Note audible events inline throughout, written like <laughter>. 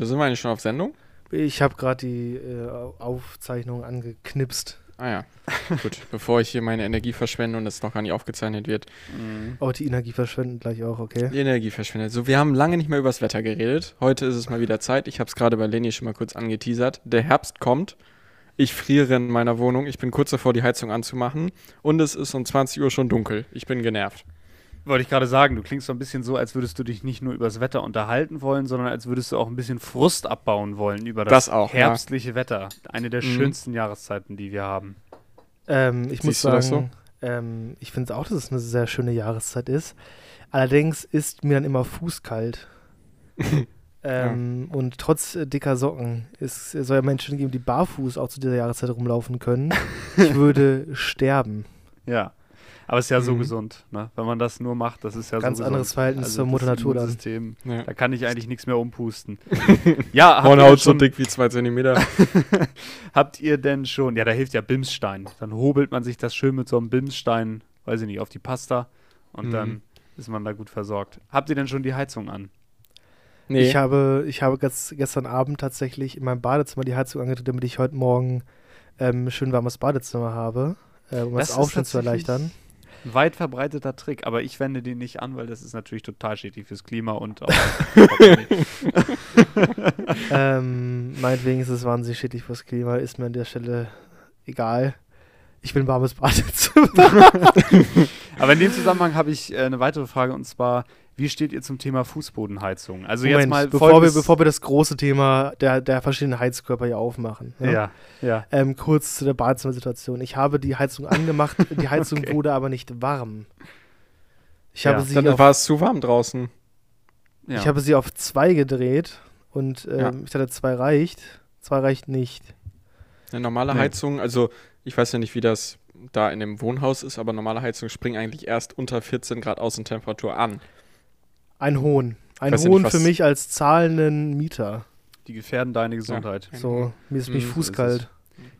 Warte, sind wir eigentlich schon auf Sendung? Ich habe gerade die äh, Aufzeichnung angeknipst. Ah ja, gut. <laughs> Bevor ich hier meine Energie verschwende und es noch gar nicht aufgezeichnet wird. Oh, die Energie verschwenden gleich auch, okay. Die Energie verschwendet. So, wir haben lange nicht mehr über das Wetter geredet. Heute ist es mal wieder Zeit. Ich habe es gerade bei Leni schon mal kurz angeteasert. Der Herbst kommt. Ich friere in meiner Wohnung. Ich bin kurz davor, die Heizung anzumachen. Und es ist um 20 Uhr schon dunkel. Ich bin genervt. Wollte ich gerade sagen, du klingst so ein bisschen so, als würdest du dich nicht nur über das Wetter unterhalten wollen, sondern als würdest du auch ein bisschen Frust abbauen wollen über das, Das auch, ja. herbstliche Wetter. Eine der Mhm. schönsten Jahreszeiten, die wir haben. Ähm, ich muss Siehst das sagen, ähm, ich finde auch, dass es eine sehr schöne Jahreszeit ist. Allerdings ist mir dann immer fußkalt. <laughs> ähm, Und trotz äh, dicker Socken es soll ja Menschen geben, die barfuß auch zu dieser Jahreszeit rumlaufen können. <laughs> ich würde sterben. Ja. Aber es ist ja so Mhm. gesund, ne? Wenn man das nur macht, das ist ja Ganz so anderes gesund. Verhältnis zur das Mutter Natur dann. Immunsystem, Ja. Da kann ich eigentlich nichts mehr umpusten. <laughs> ja, Hornhaut so dick wie zwei Zentimeter. <laughs> habt ihr denn schon, ja, da hilft ja Bimsstein. Dann hobelt man sich das schön mit so einem Bimsstein, weiß ich nicht, auf die Pasta und Mhm. dann ist man da gut versorgt. Habt ihr denn schon die Heizung an? Nee. Ich habe, ich habe gest, gestern Abend tatsächlich in meinem Badezimmer die Heizung angedreht, damit ich heute Morgen ähm, schön warmes Badezimmer habe, äh, um das, Das Aufstehen zu erleichtern. Ein weit verbreiteter Trick, aber ich wende den nicht an, weil das ist natürlich total schädlich fürs Klima und auch. <laughs> ähm, meinetwegen ist es wahnsinnig schädlich fürs Klima, ist mir an der Stelle egal. Ich will ein warmes Badezimmer. <laughs> aber in dem Zusammenhang habe ich äh, eine weitere Frage und zwar: Wie steht ihr zum Thema Fußbodenheizung? Also jetzt mal bevor, wir, bevor wir das große Thema der, der verschiedenen Heizkörper hier aufmachen. ne? Ja, ja. Ähm, kurz zu der Badezimmersituation. Ich habe die Heizung angemacht, <laughs> die Heizung Okay. wurde aber nicht warm. Ich, Ja, habe sie Dann auf, war es zu warm draußen. ja. ich habe sie auf zwei gedreht und ähm, Ja. ich dachte, zwei reicht. Zwei reicht nicht. Eine normale Nee. Heizung, also ich weiß ja nicht, wie das da in dem Wohnhaus ist, aber normale Heizungen springen eigentlich erst unter 14 Grad Außentemperatur an. Ein Hohn. Ein Weiß ja Hohn nicht, für was- mich als zahlenden Mieter. die gefährden deine Gesundheit. Ja, So, mir ist mich Mhm, so fußkalt.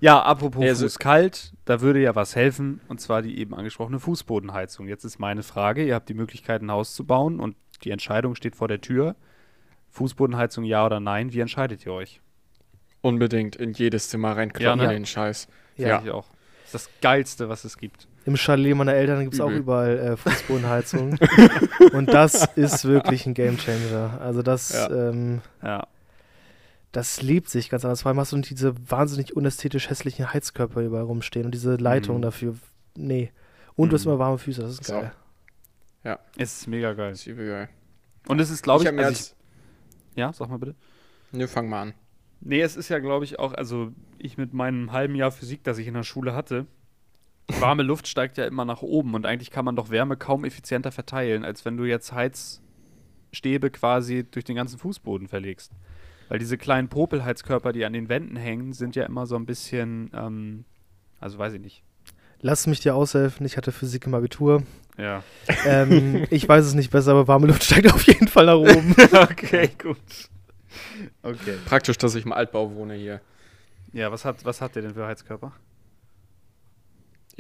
apropos Ja, so- Fuß kalt, da würde ja was helfen und zwar die eben angesprochene Fußbodenheizung. Jetzt ist meine Frage: Ihr habt die Möglichkeit, ein Haus zu bauen und die Entscheidung steht vor der Tür. Fußbodenheizung ja oder nein? Wie entscheidet ihr euch? Unbedingt in jedes Zimmer reinkloppen, Ja, ne? den Scheiß. Ja. Ja. Ich auch. Das ist das Geilste, was es gibt. Im Chalet meiner Eltern gibt es auch überall äh, Fußbodenheizung. <laughs> und das ist wirklich ein Gamechanger. Also das, Ja. ähm, Ja. das lebt sich ganz anders. Vor allem hast du nicht diese wahnsinnig unästhetisch hässlichen Heizkörper überall rumstehen und diese Leitung Mhm. dafür. Nee. Und du hast Mhm. immer warme Füße, das ist So. geil. Es ist mega geil. Das ist übel geil. Und es ist, glaube ich, hab mir also als. ich, ja, sag mal bitte. Ne, fang mal an. Nee, es ist ja, glaube ich, auch, also ich mit meinem halben Jahr Physik, das ich in der Schule hatte, warme Luft steigt ja immer nach oben und eigentlich kann man doch Wärme kaum effizienter verteilen, als wenn du jetzt Heizstäbe quasi durch den ganzen Fußboden verlegst. Weil diese kleinen Popelheizkörper, die an den Wänden hängen, sind ja immer so ein bisschen, ähm, also weiß ich nicht. Lass mich dir aushelfen, ich hatte Physik im Abitur. Ja. ähm, <laughs> ich weiß es nicht besser, aber warme Luft steigt auf jeden Fall nach oben. <laughs> okay, gut. Okay. Praktisch, dass ich im Altbau wohne hier. Ja, was hat, was habt ihr denn für Heizkörper?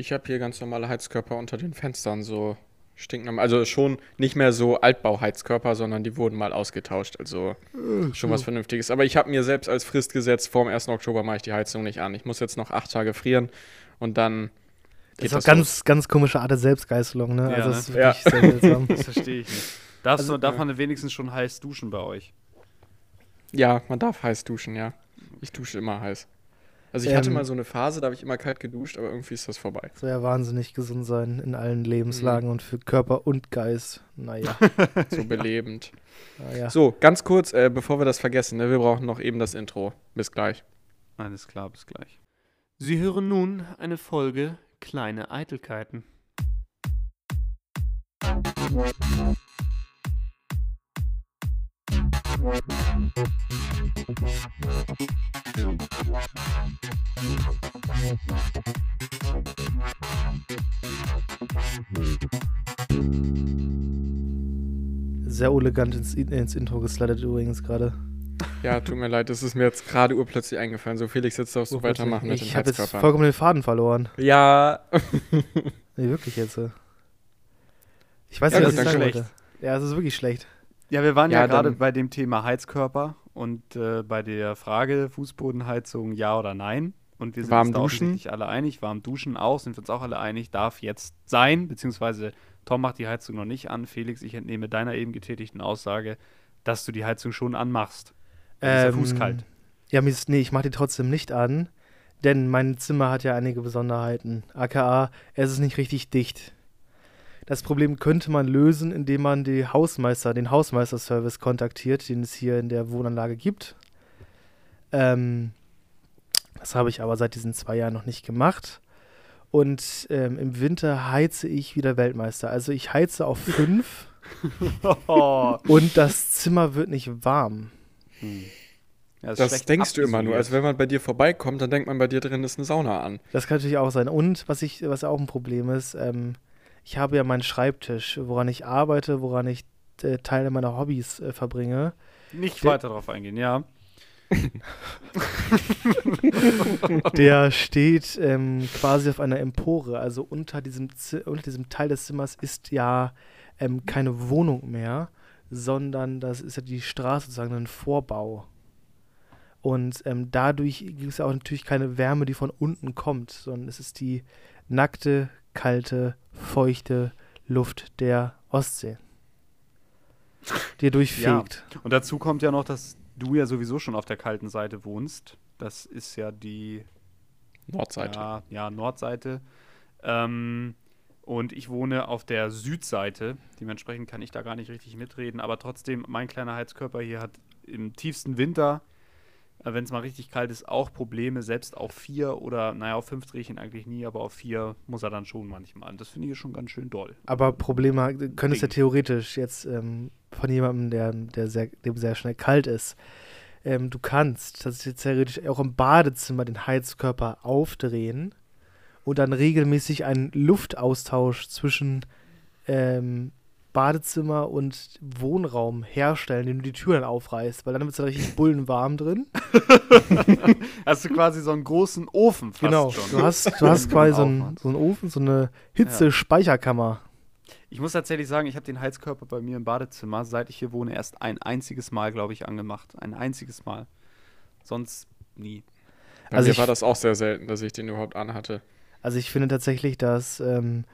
Ich habe hier ganz normale Heizkörper unter den Fenstern, so stinknormal. Also schon nicht mehr so Altbauheizkörper, sondern die wurden mal ausgetauscht. Also schon was Vernünftiges. Aber ich habe mir selbst als Frist gesetzt, vor dem 1. Oktober mache ich die Heizung nicht an. Ich muss jetzt noch acht Tage frieren und dann Das ist geht auch ganz, ganz komische Art der Selbstgeißelung, ne? Ja, also ne? das ist Ja. wirklich sehr seltsam. <laughs> Das verstehe ich nicht. Darfst Also, du, darf ja. man wenigstens schon heiß duschen bei euch? Ja, man darf heiß duschen, ja. Ich dusche immer heiß. Also ich hatte Ähm. mal so eine Phase, da habe ich immer kalt geduscht, aber irgendwie ist das vorbei. Soll ja wahnsinnig gesund sein in allen Lebenslagen Mhm. und für Körper und Geist. Naja, <laughs> So belebend. naja. So, ganz kurz, äh, bevor wir das vergessen, ne, wir brauchen noch eben das Intro. Bis gleich. Alles klar, bis gleich. Sie hören nun eine Folge Kleine Eitelkeiten. Sehr elegant ins, ins Intro geslidet übrigens gerade. Ja, tut mir leid, das ist mir jetzt gerade urplötzlich eingefallen. So, Felix, jetzt darfst du weitermachen mit Ich dem habe jetzt vollkommen den Faden verloren. Ja, Nee, wirklich jetzt. äh. Ich weiß Ja, nicht, was ich sagen wollte. Ja, es ist wirklich schlecht. Ja, wir waren ja, Ja, gerade bei dem Thema Heizkörper Und äh, bei der Frage Fußbodenheizung ja oder nein. Und wir sind Warm uns da duschen? offensichtlich alle einig. Warm duschen auch, sind wir uns auch alle einig, darf jetzt sein. Beziehungsweise Tom macht die Heizung noch nicht an. Felix, ich entnehme deiner eben getätigten Aussage, dass du die Heizung schon anmachst. Dann ist der Fuß kalt. Ja, nee, ich mache die trotzdem nicht an, denn mein Zimmer hat ja einige Besonderheiten. AKA, es ist nicht richtig dicht. Das Problem könnte man lösen, indem man die Hausmeister, den Hausmeisterservice kontaktiert, den es hier in der Wohnanlage gibt. Ähm, das habe ich aber seit diesen zwei Jahren noch nicht gemacht. Und ähm, im Winter heize ich wieder Weltmeister. Also ich heize auf <laughs> fünf Oh. und das Zimmer wird nicht warm. Hm. Ja, Das schlecht denkst du immer nur. Also wenn man bei dir vorbeikommt, dann denkt man bei dir drin ist eine Sauna an. Das kann natürlich auch sein. Und was ich, was auch ein Problem ist, ähm, ich habe ja meinen Schreibtisch, woran ich arbeite, woran ich äh, Teile meiner Hobbys äh, verbringe. Nicht Der- weiter darauf eingehen, ja. <laughs> Der steht ähm, quasi auf einer Empore. Also unter diesem, unter diesem Teil des Zimmers ist ja ähm, keine Wohnung mehr, sondern das ist ja die Straße sozusagen ein Vorbau. Und ähm, dadurch gibt es ja auch natürlich keine Wärme, die von unten kommt, sondern es ist die nackte, kalte, feuchte Luft der Ostsee, die ihr durchfegt. Und dazu kommt ja noch, dass du ja sowieso schon auf der kalten Seite wohnst. Das ist ja die Nordseite. Ja, ja Nordseite. Ähm, und ich wohne auf der Südseite. Dementsprechend kann ich da gar nicht richtig mitreden. Aber trotzdem, mein kleiner Heizkörper hier hat im tiefsten Winter, äh, wenn es mal richtig kalt ist, auch Probleme. Selbst auf vier oder, naja, auf fünf drehe ich ihn eigentlich nie, aber auf vier muss er dann schon manchmal. Und das finde ich schon ganz schön doll. Aber Probleme können es ja Ding. theoretisch jetzt ähm, von jemandem, der, der sehr, dem sehr schnell kalt ist. Ähm, du kannst das ist jetzt theoretisch auch im Badezimmer den Heizkörper aufdrehen und dann regelmäßig einen Luftaustausch zwischen ähm, Badezimmer und Wohnraum herstellen, indem du die Türen aufreißt, weil dann wird es richtig <laughs> bullenwarm drin. <laughs> Hast du quasi so einen großen Ofen fast genau. schon. Du hast, du hast <laughs> quasi so einen, so einen Ofen, so eine Hitzespeicherkammer. Ich muss tatsächlich sagen, ich habe den Heizkörper bei mir im Badezimmer, seit ich hier wohne, erst ein einziges Mal, glaube ich, angemacht. Ein einziges Mal. Sonst nie. Bei Also mir ich- war das auch sehr selten, dass ich den überhaupt anhatte. Also ich finde tatsächlich, dass, ähm,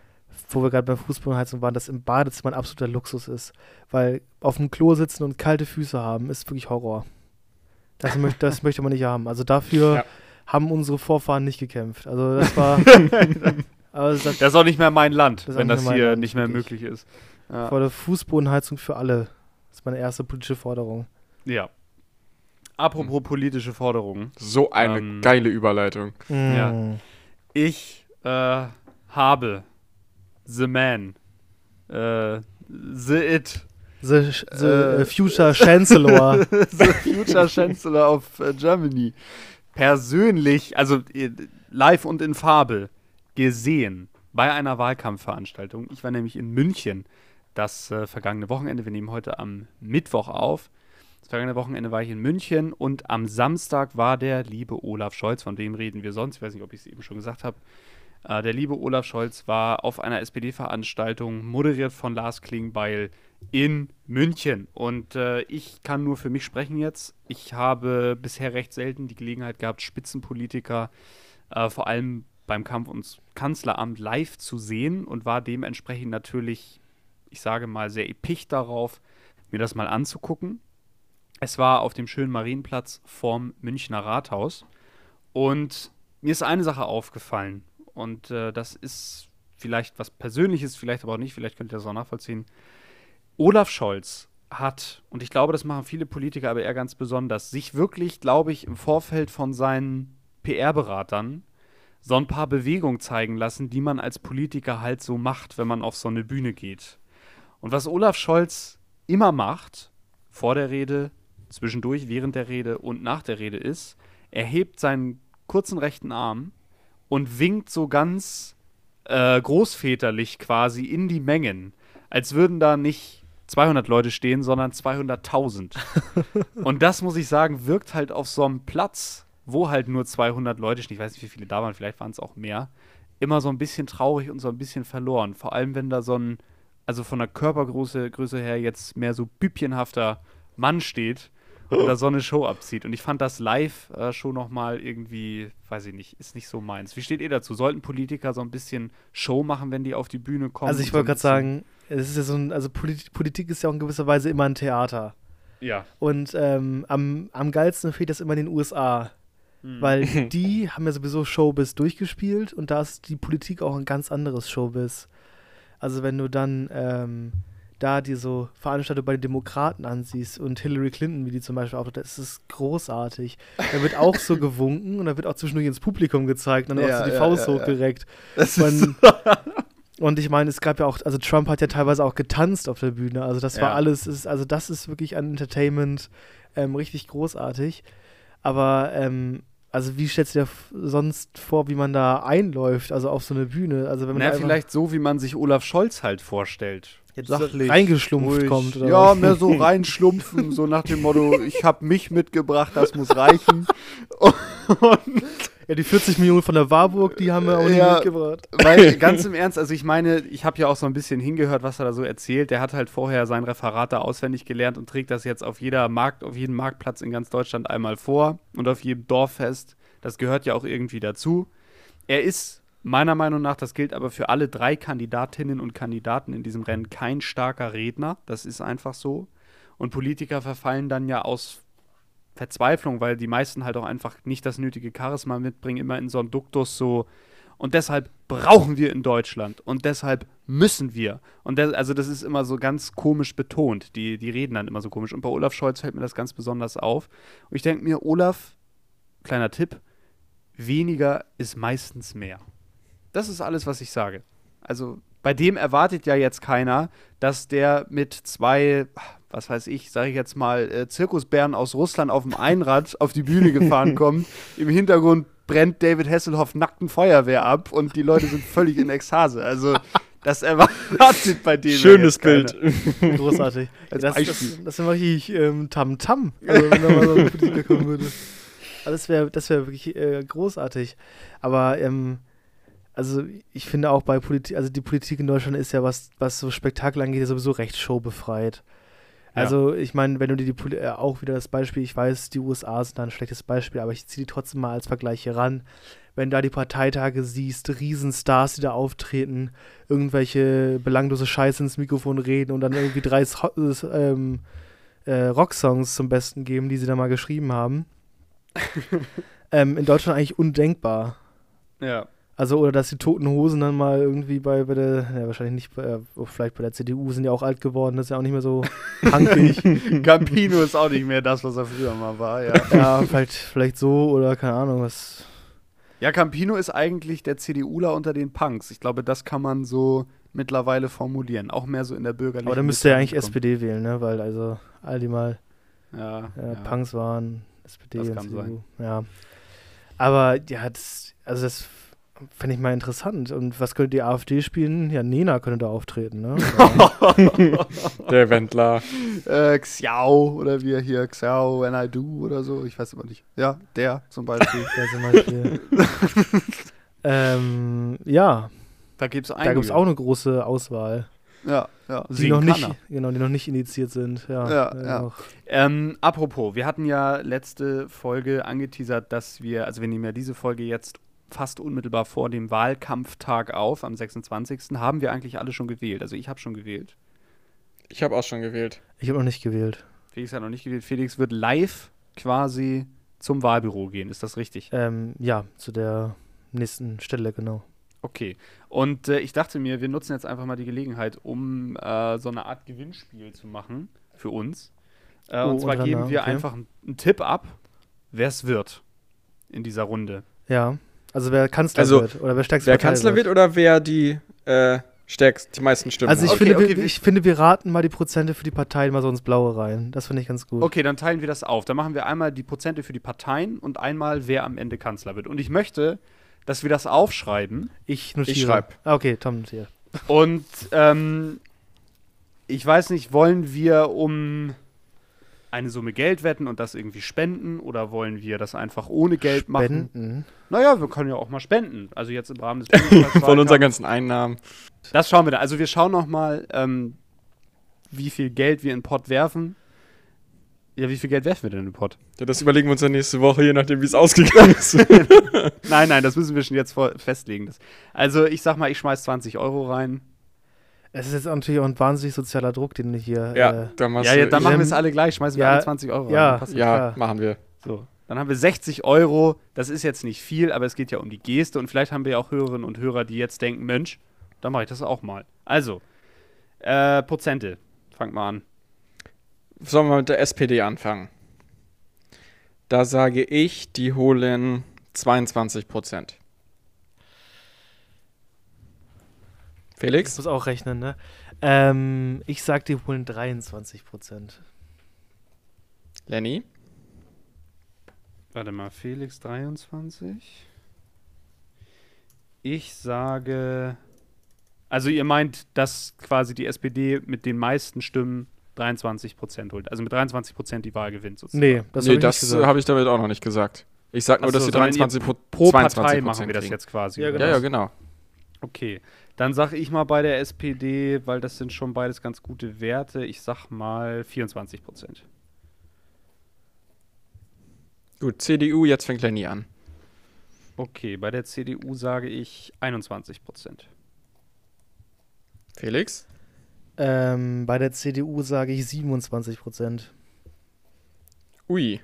wo wir gerade bei Fußbodenheizung waren, dass im Badezimmer ein absoluter Luxus ist. Weil auf dem Klo sitzen und kalte Füße haben, ist wirklich Horror. Das, möcht, <laughs> das möchte man nicht haben. Also dafür Ja. haben unsere Vorfahren nicht gekämpft. Also das war... <laughs> also das Das ist auch nicht mehr mein Land, Das wenn das hier Land, nicht mehr möglich ist. Ja. war eine Fußbodenheizung für alle. Das ist meine erste politische Forderung. ja. Apropos politische Forderungen. So eine Ähm, geile Überleitung. Ja. Mm. Ich äh, habe The Man, äh, The It, The, the Äh, äh, Future Chancellor. <laughs> The Future Chancellor of äh, Germany, persönlich, also äh, live und in Farbe, gesehen bei einer Wahlkampfveranstaltung. Ich war nämlich in München das äh, vergangene Wochenende. Wir nehmen heute am Mittwoch auf. Das vergangene Wochenende war ich in München und am Samstag war der liebe Olaf Scholz, von dem reden wir sonst, ich weiß nicht, ob ich es eben schon gesagt habe. Äh, der liebe Olaf Scholz war auf einer SPD-Veranstaltung, moderiert von Lars Klingbeil in München. Und äh, ich kann nur für mich sprechen jetzt. Ich habe bisher recht selten die Gelegenheit gehabt, Spitzenpolitiker äh, vor allem beim Kampf ums Kanzleramt live zu sehen und war dementsprechend natürlich, ich sage mal, sehr epicht darauf, mir das mal anzugucken. Es war auf dem schönen Marienplatz vorm Münchner Rathaus. Und mir ist eine Sache aufgefallen. Und äh, das ist vielleicht was Persönliches, vielleicht aber auch nicht, vielleicht könnt ihr das auch nachvollziehen. Olaf Scholz hat, und ich glaube, das machen viele Politiker, aber er ganz besonders, sich wirklich, glaube ich, im Vorfeld von seinen PR-Beratern so ein paar Bewegungen zeigen lassen, die man als Politiker halt so macht, wenn man auf so eine Bühne geht. Und was Olaf Scholz immer macht, vor der Rede, zwischendurch, während der Rede und nach der Rede ist, er hebt seinen kurzen rechten Arm und winkt so ganz äh, großväterlich quasi in die Mengen, als würden da nicht 200 Leute stehen, sondern 200.000. <laughs> und das, muss ich sagen, wirkt halt auf so einem Platz, wo halt nur 200 Leute stehen, ich weiß nicht, wie viele da waren, vielleicht waren es auch mehr, immer so ein bisschen traurig und so ein bisschen verloren. Vor allem, wenn da so ein, also von der Körpergröße Größe her jetzt mehr so bübchenhafter Mann steht und da so eine Show abzieht. Und ich fand das live äh, schon nochmal irgendwie, weiß ich nicht, ist nicht so meins. Wie steht ihr dazu? Sollten Politiker so ein bisschen Show machen, wenn die auf die Bühne kommen? Also ich wollte so gerade sagen, es ist ja so ein, also Polit Politik ist ja auch in gewisser Weise immer ein Theater. Ja. Und ähm, am, am geilsten fehlt das immer in den USA. Hm. Weil <laughs> die haben ja sowieso Showbiz durchgespielt und da ist die Politik auch ein ganz anderes Showbiz. Also wenn du dann ähm, da die so Veranstaltungen bei den Demokraten ansiehst und Hillary Clinton, wie die zum Beispiel auftritt, das ist großartig. Da wird auch so <laughs> gewunken und da wird auch zwischendurch ins Publikum gezeigt und dann Ja, auch so die ja, Faust ja, hochgereckt. Das Und, <laughs> und ich meine, es gab ja auch, also Trump hat ja teilweise auch getanzt auf der Bühne. Also das war alles, ist, also das ist wirklich an Entertainment ähm, richtig großartig. Aber ähm, also wie stellst du dir sonst vor, wie man da einläuft, also auf so eine Bühne? Also wenn man Na, vielleicht so, wie man sich Olaf Scholz halt vorstellt. Jetzt sachlich, reingeschlumpft ruhig. kommt oder ja, was? mehr so <laughs> reinschlumpfen, so nach dem Motto, ich habe mich mitgebracht, das muss reichen. Und Ja, die 40 Millionen von der Warburg, die haben wir auch nicht Ja. mitgebracht. Weil, <laughs> ganz im Ernst, also ich meine, ich habe ja auch so ein bisschen hingehört, was er da so erzählt. Der hat halt vorher sein Referat da auswendig gelernt und trägt das jetzt auf jeder Markt, auf jedem Marktplatz in ganz Deutschland einmal vor und auf jedem Dorffest. Das gehört ja auch irgendwie dazu. Er ist meiner Meinung nach, das gilt aber für alle drei Kandidatinnen und Kandidaten in diesem Rennen, kein starker Redner. Das ist einfach so. Und Politiker verfallen dann ja aus Verzweiflung, weil die meisten halt auch einfach nicht das nötige Charisma mitbringen, immer in so einen Duktus so. Und deshalb brauchen wir in Deutschland und deshalb müssen wir. Und der, also das ist immer so ganz komisch betont. Die, die reden dann immer so komisch. Und bei Olaf Scholz fällt mir das ganz besonders auf. Und ich denke mir, Olaf, kleiner Tipp, weniger ist meistens mehr. Das ist alles, was ich sage. Also bei dem erwartet ja jetzt keiner, dass der mit zwei, was weiß ich, sage ich jetzt mal, äh, Zirkusbären aus Russland auf dem Einrad auf die Bühne gefahren <laughs> kommt. Im Hintergrund brennt David Hasselhoff nackten Feuerwehr ab und die Leute sind völlig in Ekstase. Also das erwartet bei dem Schönes jetzt keiner. Bild. <laughs> Großartig. Als das, Beispiel. das, das wäre richtig ähm, Tam-Tam, also wenn da mal so ein kommen würde. Also das wäre das wär wirklich äh, großartig. Aber ähm, also ich finde auch bei Politik, also die Politik in Deutschland ist ja, was, was so Spektakel angeht, ja sowieso recht showbefreit. Ja. Also ich meine, wenn du dir die Poli äh, auch wieder das Beispiel, ich weiß, die USA sind da ein schlechtes Beispiel, aber ich ziehe die trotzdem mal als Vergleich hier ran. Wenn du da die Parteitage siehst, Riesenstars, die da auftreten, irgendwelche belanglose Scheiße ins Mikrofon reden und dann irgendwie drei ähm, äh, Rocksongs zum Besten geben, die sie da mal geschrieben haben. <laughs> ähm, in Deutschland eigentlich undenkbar. Ja. Also, oder dass die Toten Hosen dann mal irgendwie bei, bei der, ja, wahrscheinlich nicht, bei, äh, vielleicht bei der CDU sind ja auch alt geworden, das ist ja auch nicht mehr so <laughs> punkig. Campino ist auch nicht mehr das, was er früher mal war, ja. <laughs> ja, vielleicht, vielleicht so oder keine Ahnung, was. Ja, Campino ist eigentlich der CDUler unter den Punks. Ich glaube, das kann man so mittlerweile formulieren. Auch mehr so in der bürgerlichen. Aber dann müsste er eigentlich ankommen. SPD wählen, ne? Weil also all die mal Ja, äh, ja. Punks waren, SPD Das und kann CDU. sein. Ja. Aber ja, das, also das fände ich mal interessant. Und was könnte die AfD spielen? Ja, Nena könnte da auftreten, ne? <laughs> <laughs> Der Wendler. Äh, Xiao oder wie er hier, Xiao when I do oder so. Ich weiß aber nicht. Ja, der zum Beispiel. <laughs> Der zum Beispiel. ähm, ja, da gibt es da gibt es auch eine große Auswahl. Ja, ja. Die Singen noch nicht, er. genau, die noch nicht indiziert sind. Ja, Ja, ja. Ähm, apropos, wir hatten ja letzte Folge angeteasert, dass wir, also wir nehmen ja diese Folge jetzt fast unmittelbar vor dem Wahlkampftag auf, am 26. Haben wir eigentlich alle schon gewählt? Also ich habe schon gewählt. Ich habe auch schon gewählt. Ich habe noch nicht gewählt. Felix hat noch nicht gewählt. Felix wird live quasi zum Wahlbüro gehen, ist das richtig? Ähm, ja, zu der nächsten Stelle, genau. Okay. Und äh, ich dachte mir, wir nutzen jetzt einfach mal die Gelegenheit, um äh, so eine Art Gewinnspiel zu machen für uns. Äh, Oh, und zwar geben wir okay. einfach einen, einen Tipp ab, wer es wird in dieser Runde. Ja, also wer Kanzler Also, wird oder wer stärkste Wer Partei Kanzler wird oder wer die äh, stärkst, die meisten Stimmen Also ich, hat? Okay, finde, okay, wir, ich finde, wir raten mal die Prozente für die Parteien mal so ins Blaue rein. Das finde ich ganz gut. Okay, dann teilen wir das auf. Dann machen wir einmal die Prozente für die Parteien und einmal, wer am Ende Kanzler wird. Und ich möchte, dass wir das aufschreiben. Ich notiere. Ich schreib. Ah, okay, Tom notiert. Und ähm, ich weiß nicht, wollen wir um eine Summe Geld wetten und das irgendwie spenden oder wollen wir das einfach ohne Geld machen? Spenden. Naja, wir können ja auch mal spenden. Also jetzt im Rahmen des <laughs> Von unseren ganzen Einnahmen. Das schauen wir da. Also wir schauen noch mal, ähm, wie viel Geld wir in den Pott werfen. Ja, wie viel Geld werfen wir denn in den Pott? Ja, das überlegen wir uns dann nächste Woche, je nachdem, wie es ausgegangen ist. <laughs> nein, nein, das müssen wir schon jetzt vor festlegen. Also ich sag mal, ich schmeiß 20 Euro rein. Es ist jetzt natürlich auch ein wahnsinnig sozialer Druck, den ich hier. ja, Äh, dann, Ja, ja, dann machen wir es alle gleich. Schmeißen wir ja, alle 20 Euro ja. rein. Passt ja, machen wir. So, dann haben wir 60 Euro. Das ist jetzt nicht viel, aber es geht ja um die Geste. Und vielleicht haben wir ja auch Hörerinnen und Hörer, die jetzt denken, Mensch, dann mache ich das auch mal. Also, äh, Prozente. Fangt mal an. Sollen wir mit der SPD anfangen? Da sage ich, die holen 22 Prozent. Ich Felix? muss auch rechnen, ne? Ähm, ich sag, die holen 23 Prozent. Lenny? Warte mal, Felix 23. Ich sage. Also, ihr meint, dass quasi die SPD mit den meisten Stimmen 23% holt. Also mit 23% die Wahl gewinnt sozusagen. Nee, das nee, hab ich habe ich damit auch noch nicht gesagt. Ich sag nur, so, dass sie sondern ihr 23 Pro Pro 22 Partei machen wir das jetzt quasi. Ja, oder? Ja, ja, genau. Okay. Dann sage ich mal bei der SPD, weil das sind schon beides ganz gute Werte, ich sag mal 24%. Gut, CDU, jetzt fängt Lenny an. Okay, bei der CDU sage ich 21%. Felix? Ähm, bei der CDU sage ich 27 Prozent. Ui.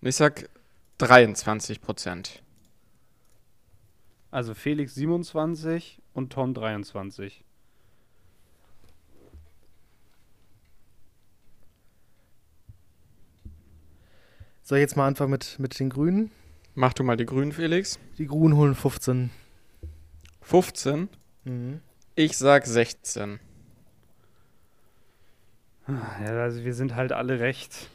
Und ich sag 23 Prozent. Also Felix 27 und Tom 23. Soll ich jetzt mal anfangen mit, mit den Grünen? Mach du mal die Grünen, Felix. Die Grünen holen 15. 15. Mhm. Ich sag 16. Ja, also wir sind halt alle recht.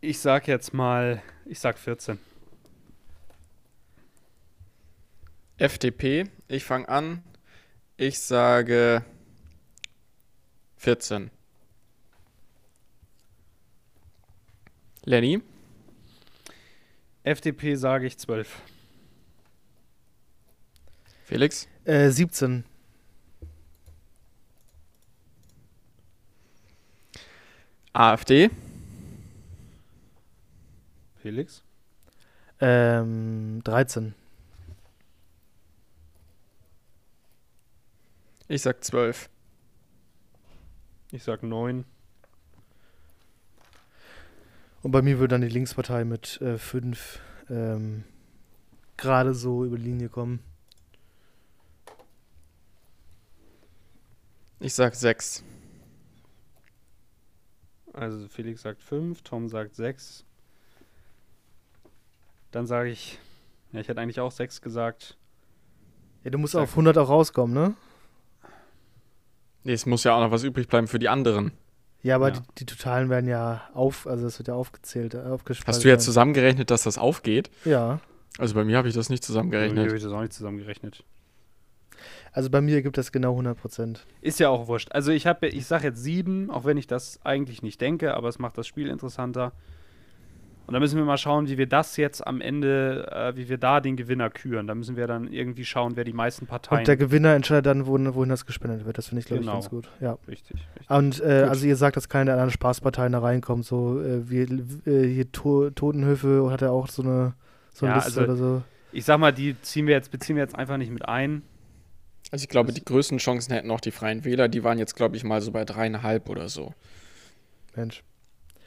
Ich sag jetzt mal, ich sag 14. FDP, ich fange an. Ich sage 14. Lenny, FDP sage ich 12. Felix, Äh, 17. AfD, Felix? Ähm, 13. ich sag 12. Ich sag 9. Und bei mir würde dann die Linkspartei mit 5 ähm, gerade so über die Linie kommen. Ich sag 6. Also Felix sagt 5, Tom sagt 6. Dann sage ich, ja, ich hätte eigentlich auch 6 gesagt. Ja, du musst auf 100 auch rauskommen, ne? Nee, es muss ja auch noch was übrig bleiben für die anderen. Ja, aber Ja. Die, die Totalen werden ja auf, also es wird ja aufgezählt, äh, aufgespalten. Hast du jetzt zusammengerechnet, dass das aufgeht? Ja. Also bei mir habe ich das nicht zusammengerechnet. habe ich das auch nicht zusammengerechnet. Also bei mir gibt es genau 100 Prozent. Ist ja auch wurscht. Also ich habe, ich sage jetzt 7, auch wenn ich das eigentlich nicht denke, aber es macht das Spiel interessanter. Und da müssen wir mal schauen, wie wir das jetzt am Ende, äh, wie wir da den Gewinner küren. Da müssen wir dann irgendwie schauen, wer die meisten Parteien. Und der Gewinner entscheidet dann, wohin, wohin das gespendet wird. Das finde ich, glaube Genau. ich, ganz gut. Ja. richtig, richtig. Und äh, Gut. also ihr sagt, dass keine der anderen Spaßparteien da reinkommen. So äh, wie äh, hier to Totenhöfe hat er auch so eine, so eine Ja, Liste also- oder so. Ich sag mal, die ziehen wir jetzt, beziehen wir jetzt einfach nicht mit ein. Also ich glaube, Das- die größten Chancen hätten auch die Freien Wähler. Die waren jetzt, glaube ich, mal so bei dreieinhalb oder so. Mensch.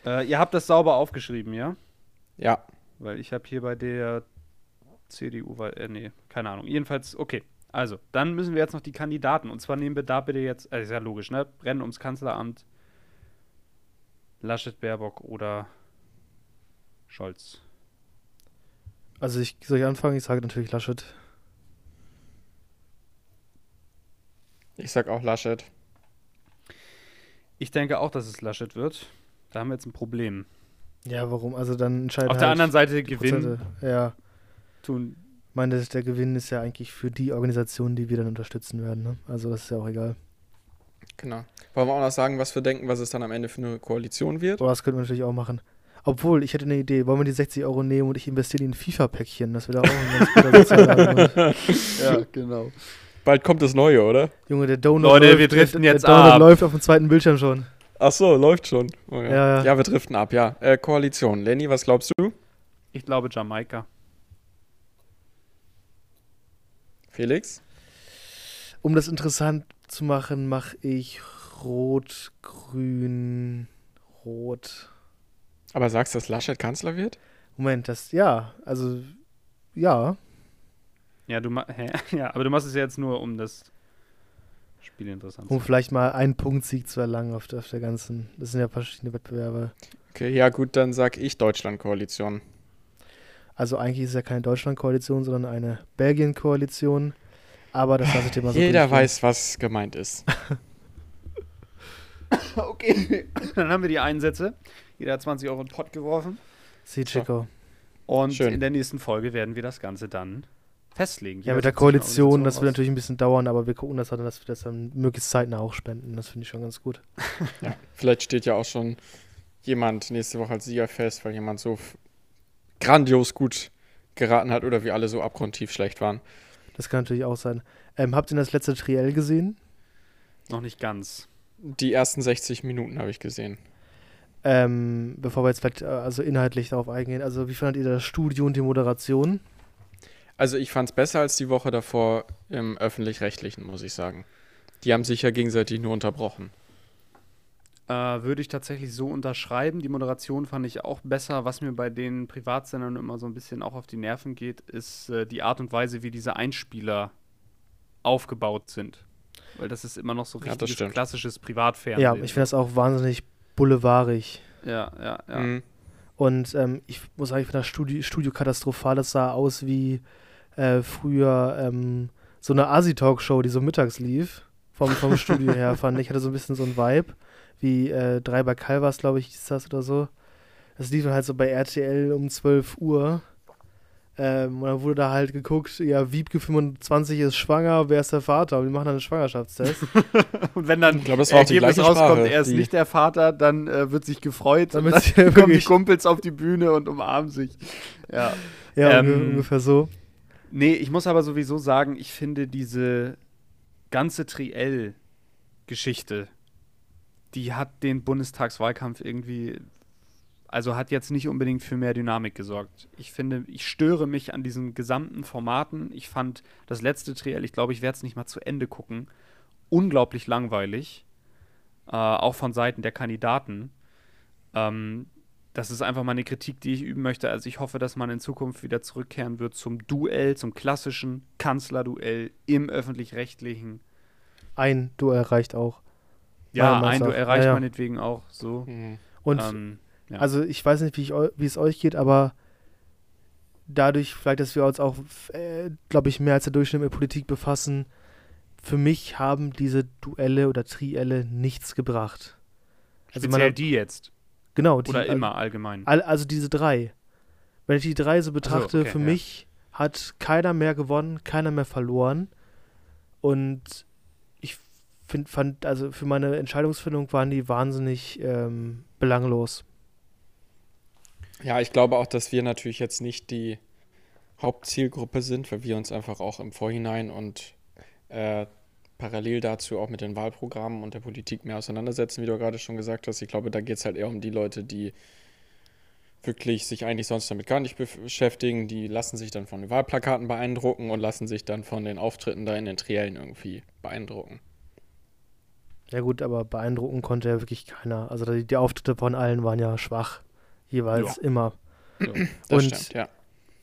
Äh, ihr habt das sauber aufgeschrieben, ja? Ja. Weil ich habe hier bei der CDU, weil, äh, nee, keine Ahnung. Jedenfalls, okay. Also, dann müssen wir jetzt noch die Kandidaten. Und zwar nehmen wir da bitte jetzt, äh, ist ja logisch, ne? Rennen ums Kanzleramt. Laschet, Baerbock oder Scholz. Also ich soll ich anfangen? Ich sage natürlich Laschet. Ich sag auch Laschet. Ich denke auch, dass es Laschet wird. Da haben wir jetzt ein Problem. Ja, warum? Also dann entscheiden Auf der halt anderen Seite gewinnen. Ja. tun. Ich meine, das- der Gewinn ist ja eigentlich für die Organisation, die wir dann unterstützen werden. Ne? Also das ist ja auch egal. Genau. Wollen wir auch noch sagen, was wir denken, was es dann am Ende für eine Koalition wird? Aber das könnten wir natürlich auch machen. Obwohl, ich hätte eine Idee. Wollen wir die 60 Euro nehmen und ich investiere die in FIFA-Päckchen? Das wäre doch auch ein ganz guter Argument. <laughs> Ja, genau. Bald kommt das Neue, oder? Junge, der Donut Leute, läuft, wir driften jetzt der Donut ab. läuft auf dem zweiten Bildschirm schon. Ach so, läuft schon. Oh, ja. Ja, ja. ja, wir driften ab, ja. Äh, Koalition. Lenny, was glaubst du? Ich glaube Jamaika. Felix? Um das interessant zu machen, mache ich rot, grün, rot. Aber sagst du, dass Laschet Kanzler wird? Moment, das, ja, also, ja. Ja, du <laughs> hä? ja, aber du machst es ja jetzt nur, um das Spiel interessant Um vielleicht mal einen Punktsieg zu erlangen auf der, auf der ganzen, das sind ja verschiedene Wettbewerbe. Okay, ja gut, dann sag ich Deutschland-Koalition. Also eigentlich ist es ja keine Deutschland-Koalition, sondern eine Belgien-Koalition. Aber das lasse ich dir mal so Jeder durchgehen. weiß, was gemeint ist. <laughs> Okay, <laughs> dann haben wir die Einsätze. Jeder hat 20 Euro in den Pott geworfen. Sie, Chico. Und Schön. in der nächsten Folge werden wir das Ganze dann festlegen. Ja, mit der Koalition, das wird natürlich ein bisschen dauern, aber wir gucken das dann, dass wir das dann möglichst zeitnah auch spenden. Das finde ich schon ganz gut. <laughs> Ja, vielleicht steht ja auch schon jemand nächste Woche als Sieger fest, weil jemand so f- grandios gut geraten hat oder wir alle so abgrundtief schlecht waren. Das kann natürlich auch sein. Ähm, habt ihr das letzte Triell gesehen? Noch nicht ganz. Die ersten 60 Minuten habe ich gesehen. Ähm, bevor wir jetzt vielleicht äh, also inhaltlich darauf eingehen. Also wie fandet ihr das Studio und die Moderation? Also ich fand es besser als die Woche davor im öffentlich-rechtlichen, muss ich sagen. Die haben sich ja gegenseitig nur unterbrochen. Äh, würde ich tatsächlich so unterschreiben. Die Moderation fand ich auch besser. Was mir bei den Privatsendern immer so ein bisschen auch auf die Nerven geht, ist äh, die Art und Weise, wie diese Einspieler aufgebaut sind. Weil das ist immer noch so Ja, richtiges stimmt. klassisches Privatfernsehen. Ja, ich finde das auch wahnsinnig boulevardig. Ja, ja, ja. Mhm. Und ähm, ich muss sagen, ich finde das Studio, Studio katastrophal. Das sah aus wie äh, früher ähm, so eine Asi-Talkshow, die so mittags lief. Vom, vom Studio her <laughs> fand ich. Hatte so ein bisschen so ein Vibe. Wie äh, drei bei Calvas, glaube ich, ist das oder so. Das lief dann halt so bei RTL um 12 Uhr. Ähm, und dann wurde da halt geguckt, ja, Wiebke 25 ist schwanger, wer ist der Vater? Und die machen dann einen Schwangerschaftstest. <laughs> Und wenn dann Ich glaube, das Ergebnis rauskommt, Sprache, er ist die- nicht der Vater, dann äh, wird sich gefreut Dann und wird dann ja kommen die Kumpels auf die Bühne und umarmen sich. Ja. ja, Ähm, unge- ungefähr so. Nee, ich muss aber sowieso sagen, ich finde diese ganze Triell-Geschichte, die hat den Bundestagswahlkampf irgendwie, also hat jetzt nicht unbedingt für mehr Dynamik gesorgt. Ich finde, ich störe mich an diesen gesamten Formaten. Ich fand das letzte Triell, ich glaube, ich werde es nicht mal zu Ende gucken, unglaublich langweilig, äh, auch von Seiten der Kandidaten. Ähm, das ist einfach mal eine Kritik, die ich üben möchte. Also ich hoffe, dass man in Zukunft wieder zurückkehren wird zum Duell, zum klassischen Kanzlerduell im öffentlich-rechtlichen. Ein Duell reicht auch. Ja, ein. Duell reicht Ja, ja. meinetwegen auch so. Mhm. Und Ähm, ja. Also ich weiß nicht, wie, wie es euch geht, aber dadurch vielleicht, dass wir uns auch, äh, glaube ich, mehr als der Durchschnitt mit Politik befassen, für mich haben diese Duelle oder Trielle nichts gebracht. Also Speziell man- die jetzt. Genau, die, Oder immer allgemein. Al- also diese drei. Wenn ich die drei so betrachte, okay, für ja. mich hat keiner mehr gewonnen, keiner mehr verloren. Und ich find, fand, also für meine Entscheidungsfindung waren die wahnsinnig ähm, belanglos. Ja, ich glaube auch, dass wir natürlich jetzt nicht die Hauptzielgruppe sind, weil wir uns einfach auch im Vorhinein und äh, parallel dazu auch mit den Wahlprogrammen und der Politik mehr auseinandersetzen, wie du gerade schon gesagt hast. Ich glaube, da geht es halt eher um die Leute, die wirklich sich eigentlich sonst damit gar nicht beschäftigen. Die lassen sich dann von den Wahlplakaten beeindrucken und lassen sich dann von den Auftritten da in den Triellen irgendwie beeindrucken. Ja gut, aber beeindrucken konnte ja wirklich keiner. Also die, die Auftritte von allen waren ja schwach. Jeweils immer. So, das Und- stimmt, ja.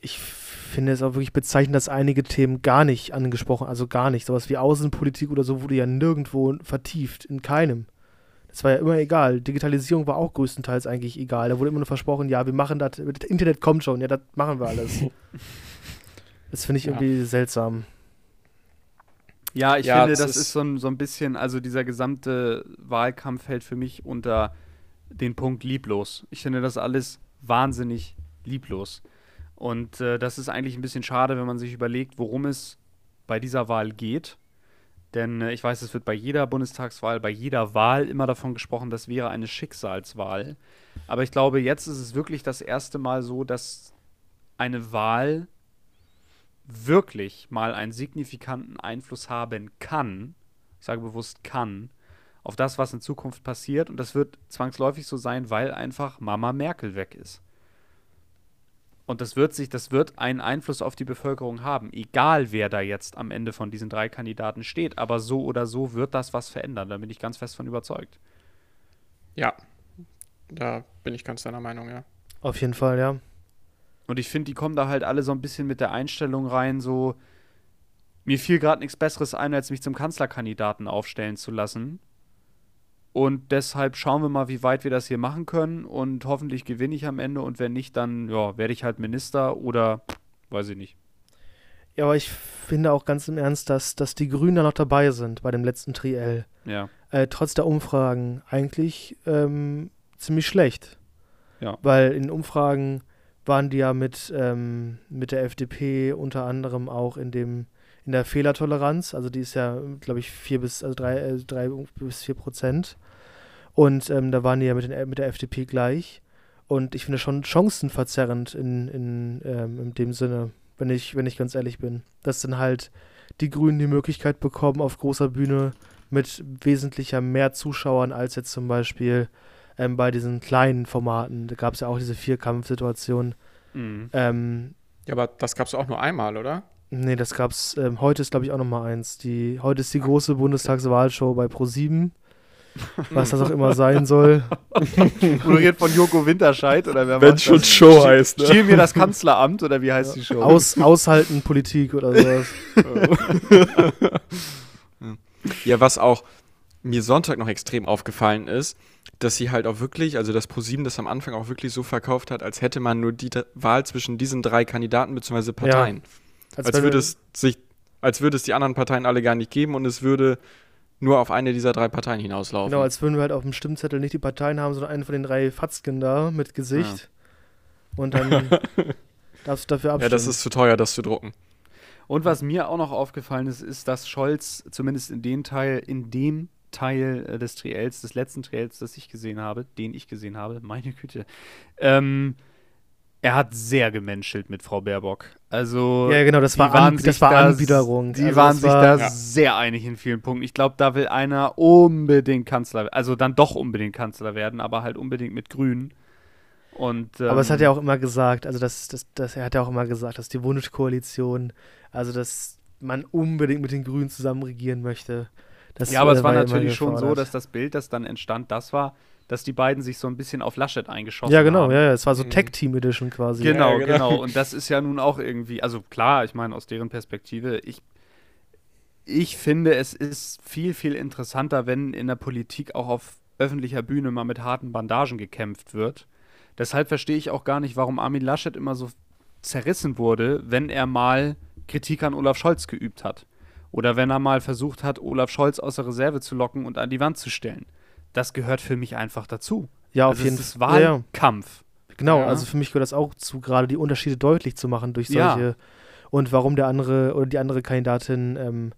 Ich finde es auch wirklich bezeichnend, dass einige Themen gar nicht angesprochen, also gar nicht. Sowas wie Außenpolitik oder so wurde ja nirgendwo vertieft, in keinem. Das war ja immer egal. Digitalisierung war auch größtenteils eigentlich egal. Da wurde immer nur versprochen, ja, wir machen das, das Internet kommt schon, ja, das machen wir alles. <laughs> das finde ich Ja. irgendwie seltsam. Ja, ich Ja, finde, das das ist- ist so ein, so ein bisschen, also dieser gesamte Wahlkampf fällt für mich unter den Punkt lieblos. Ich finde das alles wahnsinnig lieblos. Und äh, das ist eigentlich ein bisschen schade, wenn man sich überlegt, worum es bei dieser Wahl geht. Denn äh, ich weiß, es wird bei jeder Bundestagswahl, bei jeder Wahl immer davon gesprochen, das wäre eine Schicksalswahl. Aber ich glaube, jetzt ist es wirklich das erste Mal so, dass eine Wahl wirklich mal einen signifikanten Einfluss haben kann, ich sage bewusst kann, auf das, was in Zukunft passiert. Und das wird zwangsläufig so sein, weil einfach Mama Merkel weg ist. Und das wird sich, das wird einen Einfluss auf die Bevölkerung haben, egal wer da jetzt am Ende von diesen drei Kandidaten steht. Aber so oder so wird das was verändern. Da bin ich ganz fest von überzeugt. Ja, da bin ich ganz deiner Meinung, ja. Auf jeden Fall, ja. Und ich finde, die kommen da halt alle so ein bisschen mit der Einstellung rein, so, mir fiel gerade nichts Besseres ein, als mich zum Kanzlerkandidaten aufstellen zu lassen. Und deshalb schauen wir mal, wie weit wir das hier machen können. Und hoffentlich gewinne ich am Ende. Und wenn nicht, dann ja, werde ich halt Minister oder weiß ich nicht. Ja, aber ich finde auch ganz im Ernst, dass, dass die Grünen da noch dabei sind bei dem letzten Triell. Ja. Äh, trotz der Umfragen eigentlich ähm, ziemlich schlecht. Ja. Weil in Umfragen waren die ja mit, ähm, mit der FDP unter anderem auch in dem in der Fehlertoleranz, also die ist ja, glaube ich, vier bis also drei, äh, drei bis vier Prozent. Und ähm, da waren die ja mit, den, mit der FDP gleich. Und ich finde schon chancenverzerrend in, in, ähm, in dem Sinne, wenn ich, wenn ich ganz ehrlich bin. Dass dann halt die Grünen die Möglichkeit bekommen, auf großer Bühne mit wesentlicher mehr Zuschauern als jetzt zum Beispiel ähm, bei diesen kleinen Formaten. Da gab es ja auch diese Vierkampfsituation. Mhm. Ähm, Ja, aber das gab es auch nur einmal, oder? Nee, das gab's. Ähm, heute ist, glaube ich, auch noch mal eins. Die, heute ist die große Bundestagswahlshow bei Pro7. Was das auch immer sein soll. <laughs> Moderiert von Joko Winterscheid oder wer Wenn schon das? Show heißt, ne? Stehlen mir das Kanzleramt oder wie heißt die Show? Aus, aushalten Politik oder <laughs> sowas. Ja, was auch mir Sonntag noch extrem aufgefallen ist, dass sie halt auch wirklich, also das ProSieben das am Anfang auch wirklich so verkauft hat, als hätte man nur die Wahl zwischen diesen drei Kandidaten bzw. Parteien. Als, wenn würde es sich, als würde es die anderen Parteien alle gar nicht geben und es würde nur auf eine dieser drei Parteien hinauslaufen. Genau, als würden wir halt auf dem Stimmzettel nicht die Parteien haben, sondern einen von den drei Fatzken da mit Gesicht. Und dann <laughs> darfst du dafür abstimmen. ja, das ist zu teuer, das zu drucken. Und was mir auch noch aufgefallen ist, ist, dass Scholz zumindest in dem Teil, in dem Teil äh, des Triels, des letzten Triels, das ich gesehen habe, den ich gesehen habe, meine Güte, ähm, er hat sehr gemenschelt mit Frau Baerbock. Also Ja, genau, das war, waren an, das war da- Anbiederung. Die Also waren sich war, da Ja. sehr einig in vielen Punkten. Ich glaube, da will einer unbedingt Kanzler, also dann doch unbedingt Kanzler werden, aber halt unbedingt mit Grünen. Und, ähm, Aber es hat er auch immer gesagt, also das, das, das, er hat ja auch immer gesagt, dass die Wunschkoalition, also dass man unbedingt mit den Grünen zusammen regieren möchte. Das, ja, aber äh, es war ja immer natürlich schon so, dass das Bild, das dann entstand, das war, dass die beiden sich so ein bisschen auf Laschet eingeschossen Ja, genau, haben. ja, ja, es war so Mhm. Tech-Team Edition quasi. Genau, Ja, genau, genau. Und das <laughs> ist ja nun auch irgendwie, also klar, ich meine, aus deren Perspektive, ich, ich finde, es ist viel, viel interessanter, wenn in der Politik auch auf öffentlicher Bühne mal mit harten Bandagen gekämpft wird. Deshalb verstehe ich auch gar nicht, warum Armin Laschet immer so zerrissen wurde, wenn er mal Kritik an Olaf Scholz geübt hat. Oder wenn er mal versucht hat, Olaf Scholz aus der Reserve zu locken und an die Wand zu stellen. Das gehört für mich einfach dazu. Ja, auf also jeden es ist Fall. Ja, ja. Wahlkampf. Genau, Ja. also für mich gehört das auch zu, gerade die Unterschiede deutlich zu machen durch Ja. solche und warum der andere oder die andere Kandidatin ähm,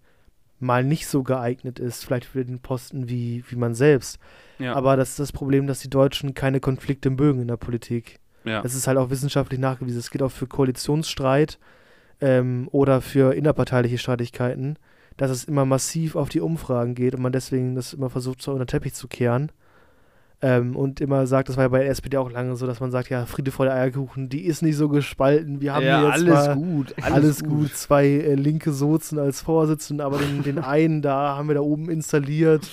mal nicht so geeignet ist, vielleicht für den Posten wie, wie man selbst. Ja. Aber das ist das Problem, dass die Deutschen keine Konflikte mögen in der Politik. ja. Das ist halt auch wissenschaftlich nachgewiesen. Es geht auch für Koalitionsstreit ähm, oder für innerparteiliche Streitigkeiten, dass es immer massiv auf die Umfragen geht und man deswegen das immer versucht, so unter den Teppich zu kehren. Ähm, und immer sagt, das war ja bei der SPD auch lange so, dass man sagt, ja, Friede vor der Eierkuchen, die ist nicht so gespalten. Wir haben ja, hier jetzt alles gut. alles, gut. Zwei äh, linke Sozen als Vorsitzenden, aber den, den einen da haben wir da oben installiert,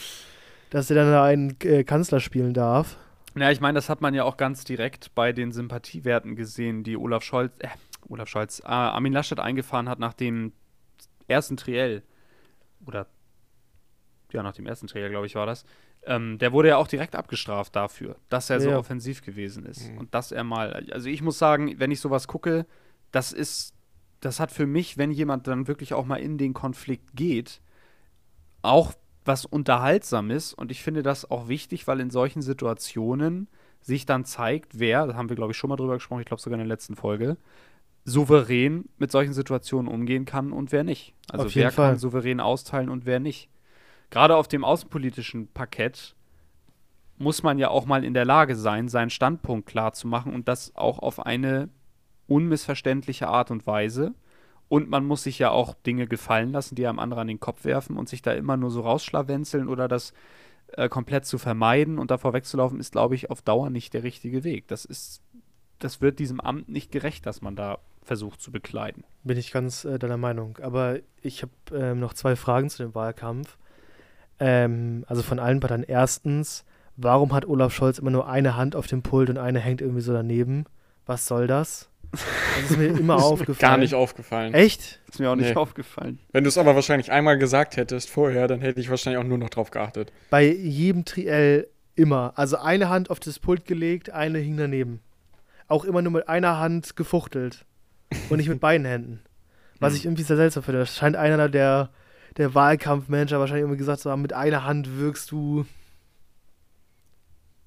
dass der dann da einen äh, Kanzler spielen darf. Ja, ich meine, das hat man ja auch ganz direkt bei den Sympathiewerten gesehen, die Olaf Scholz, äh, Olaf Scholz, äh, Armin Laschet eingefahren hat nach dem ersten Triell. Oder, ja, nach dem ersten Triell, glaube ich, war das. Ähm, der wurde ja auch direkt abgestraft dafür, dass er so Ja. offensiv gewesen ist. Mhm. Und dass er mal, also ich muss sagen, wenn ich sowas gucke, das ist, das hat für mich, wenn jemand dann wirklich auch mal in den Konflikt geht, auch was Unterhaltsames und ich finde das auch wichtig, weil in solchen Situationen sich dann zeigt, wer, da haben wir glaube ich schon mal drüber gesprochen, ich glaube sogar in der letzten Folge, souverän mit solchen Situationen umgehen kann und wer nicht. Also wer Fall. kann souverän austeilen und wer nicht. Gerade auf dem außenpolitischen Parkett muss man ja auch mal in der Lage sein, seinen Standpunkt klar zu machen und das auch auf eine unmissverständliche Art und Weise. Und man muss sich ja auch Dinge gefallen lassen, die einem anderen an den Kopf werfen und sich da immer nur so rausschlawenzeln oder das äh, komplett zu vermeiden und davor wegzulaufen, ist, glaube ich, auf Dauer nicht der richtige Weg. Das ist, das wird diesem Amt nicht gerecht, dass man da versucht zu bekleiden. Bin ich ganz äh, deiner Meinung. Aber ich habe ähm, noch zwei Fragen zu dem Wahlkampf. Ähm, also von allen Parteien. Erstens, warum hat Olaf Scholz immer nur eine Hand auf dem Pult und eine hängt irgendwie so daneben? Was soll das? Das ist mir immer <laughs> Ist mir aufgefallen. Gar nicht aufgefallen. Echt? Ist mir auch nicht Nee. aufgefallen. Wenn du es aber wahrscheinlich einmal gesagt hättest vorher, dann hätte ich wahrscheinlich auch nur noch drauf geachtet. Bei jedem Triell immer. Also eine Hand auf das Pult gelegt, eine hing daneben. Auch immer nur mit einer Hand gefuchtelt. Und nicht mit beiden Händen. Was Hm. ich irgendwie sehr seltsam finde. Das scheint einer der, der Wahlkampfmanager wahrscheinlich irgendwie gesagt zu haben, mit einer Hand wirkst du.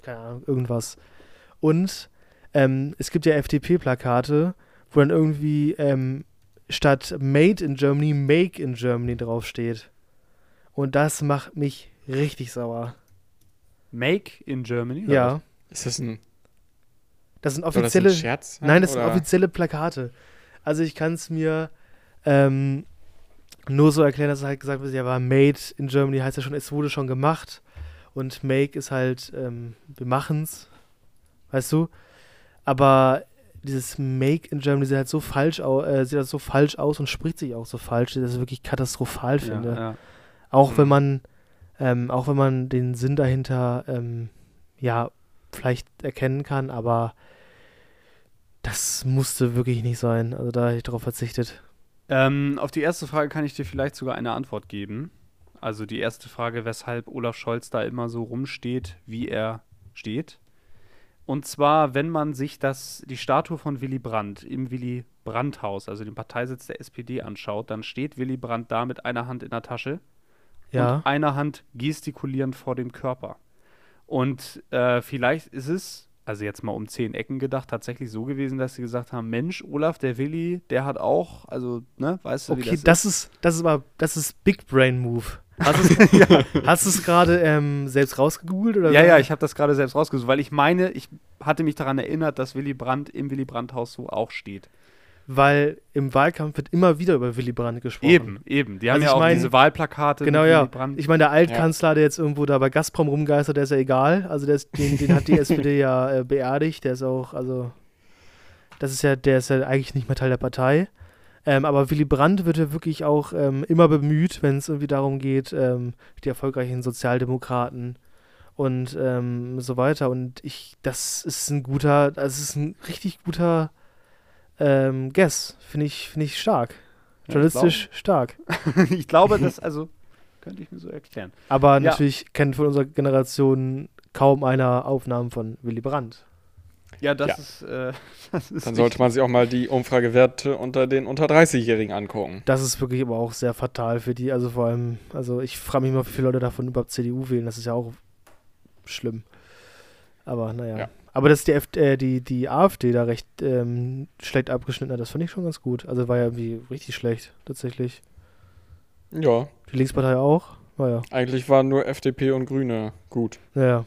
Keine Ahnung, irgendwas. Und ähm, es gibt ja FDP-Plakate, wo dann irgendwie ähm, statt Made in Germany, Make in Germany draufsteht. Und das macht mich richtig sauer. Make in Germany? oder Ja, Ist das ein, das sind soll das ein offizielle. Scherz? Nein, das sind oder? offizielle Plakate. Also ich kann es mir ähm, nur so erklären, dass es halt gesagt wird, ja, war Made in Germany heißt ja schon, es wurde schon gemacht. Und Make ist halt, ähm, wir machen's. Weißt du? Aber dieses Make in Germany sieht halt so falsch aus, äh, sieht halt so falsch aus und spricht sich auch so falsch, dass ich das wirklich katastrophal finde. Ja, ja. Auch Mhm. wenn man, ähm, auch wenn man den Sinn dahinter, ähm, ja, vielleicht erkennen kann, aber das musste wirklich nicht sein. Also da hätte ich darauf verzichtet. Ähm, auf die erste Frage kann ich dir vielleicht sogar eine Antwort geben. Also die erste Frage, weshalb Olaf Scholz da immer so rumsteht, wie er steht. Und zwar, wenn man sich das, die Statue von Willy Brandt im Willy Brandt-Haus, also dem Parteisitz der SPD, anschaut, dann steht Willy Brandt da mit einer Hand in der Tasche Ja, und einer Hand gestikulierend vor dem Körper. Und äh, vielleicht ist es, also jetzt mal um zehn Ecken gedacht, tatsächlich so gewesen, dass sie gesagt haben, Mensch, Olaf, der Willi, der hat auch, also, ne, weißt du, wie okay, das, das ist, das ist aber, das ist Big Brain Move. <laughs> Hast du es gerade ähm, selbst rausgegoogelt oder? Ja, ja, ich habe das gerade selbst rausgesucht, weil ich meine, ich hatte mich daran erinnert, dass Willy Brandt im Willy Brandt-Haus so auch steht. Weil im Wahlkampf wird immer wieder über Willy Brandt gesprochen. Eben, eben. Die haben Also ja ich auch mein- diese Wahlplakate Genau, mit ja. Willy Brandt. Ich meine, der Altkanzler, der jetzt irgendwo da bei Gazprom rumgeistert, der ist ja egal. Also der ist, den, den hat die <laughs> SPD ja äh, beerdigt. Der ist auch, also das ist ja, der ist ja eigentlich nicht mehr Teil der Partei. Ähm, aber Willy Brandt wird ja wirklich auch ähm, immer bemüht, wenn es irgendwie darum geht, ähm, die erfolgreichen Sozialdemokraten und ähm, so weiter. Und ich, das ist ein guter, das ist ein richtig guter ähm, Guess. Finde ich, finde ich stark. Ja, Journalistisch stark. <laughs> ich glaube, das, also, könnte ich mir so erklären. Aber Ja. natürlich kennt von unserer Generation kaum einer Aufnahmen von Willy Brandt. Ja, das Ja. ist, äh, <laughs> das ist Dann sollte man sich auch mal die Umfragewerte unter den unter 30-Jährigen angucken. Das ist wirklich aber auch sehr fatal für die. Also vor allem, also ich frage mich mal, wie viele Leute davon überhaupt CDU wählen. Das ist ja auch schlimm. Aber naja. Ja. Aber dass die, F äh, die, die AfD da recht ähm, schlecht abgeschnitten hat, das fand ich schon ganz gut. Also war ja irgendwie richtig schlecht, tatsächlich. Ja, Die Linkspartei auch. Naja. eigentlich waren nur FDP und Grüne gut. Naja.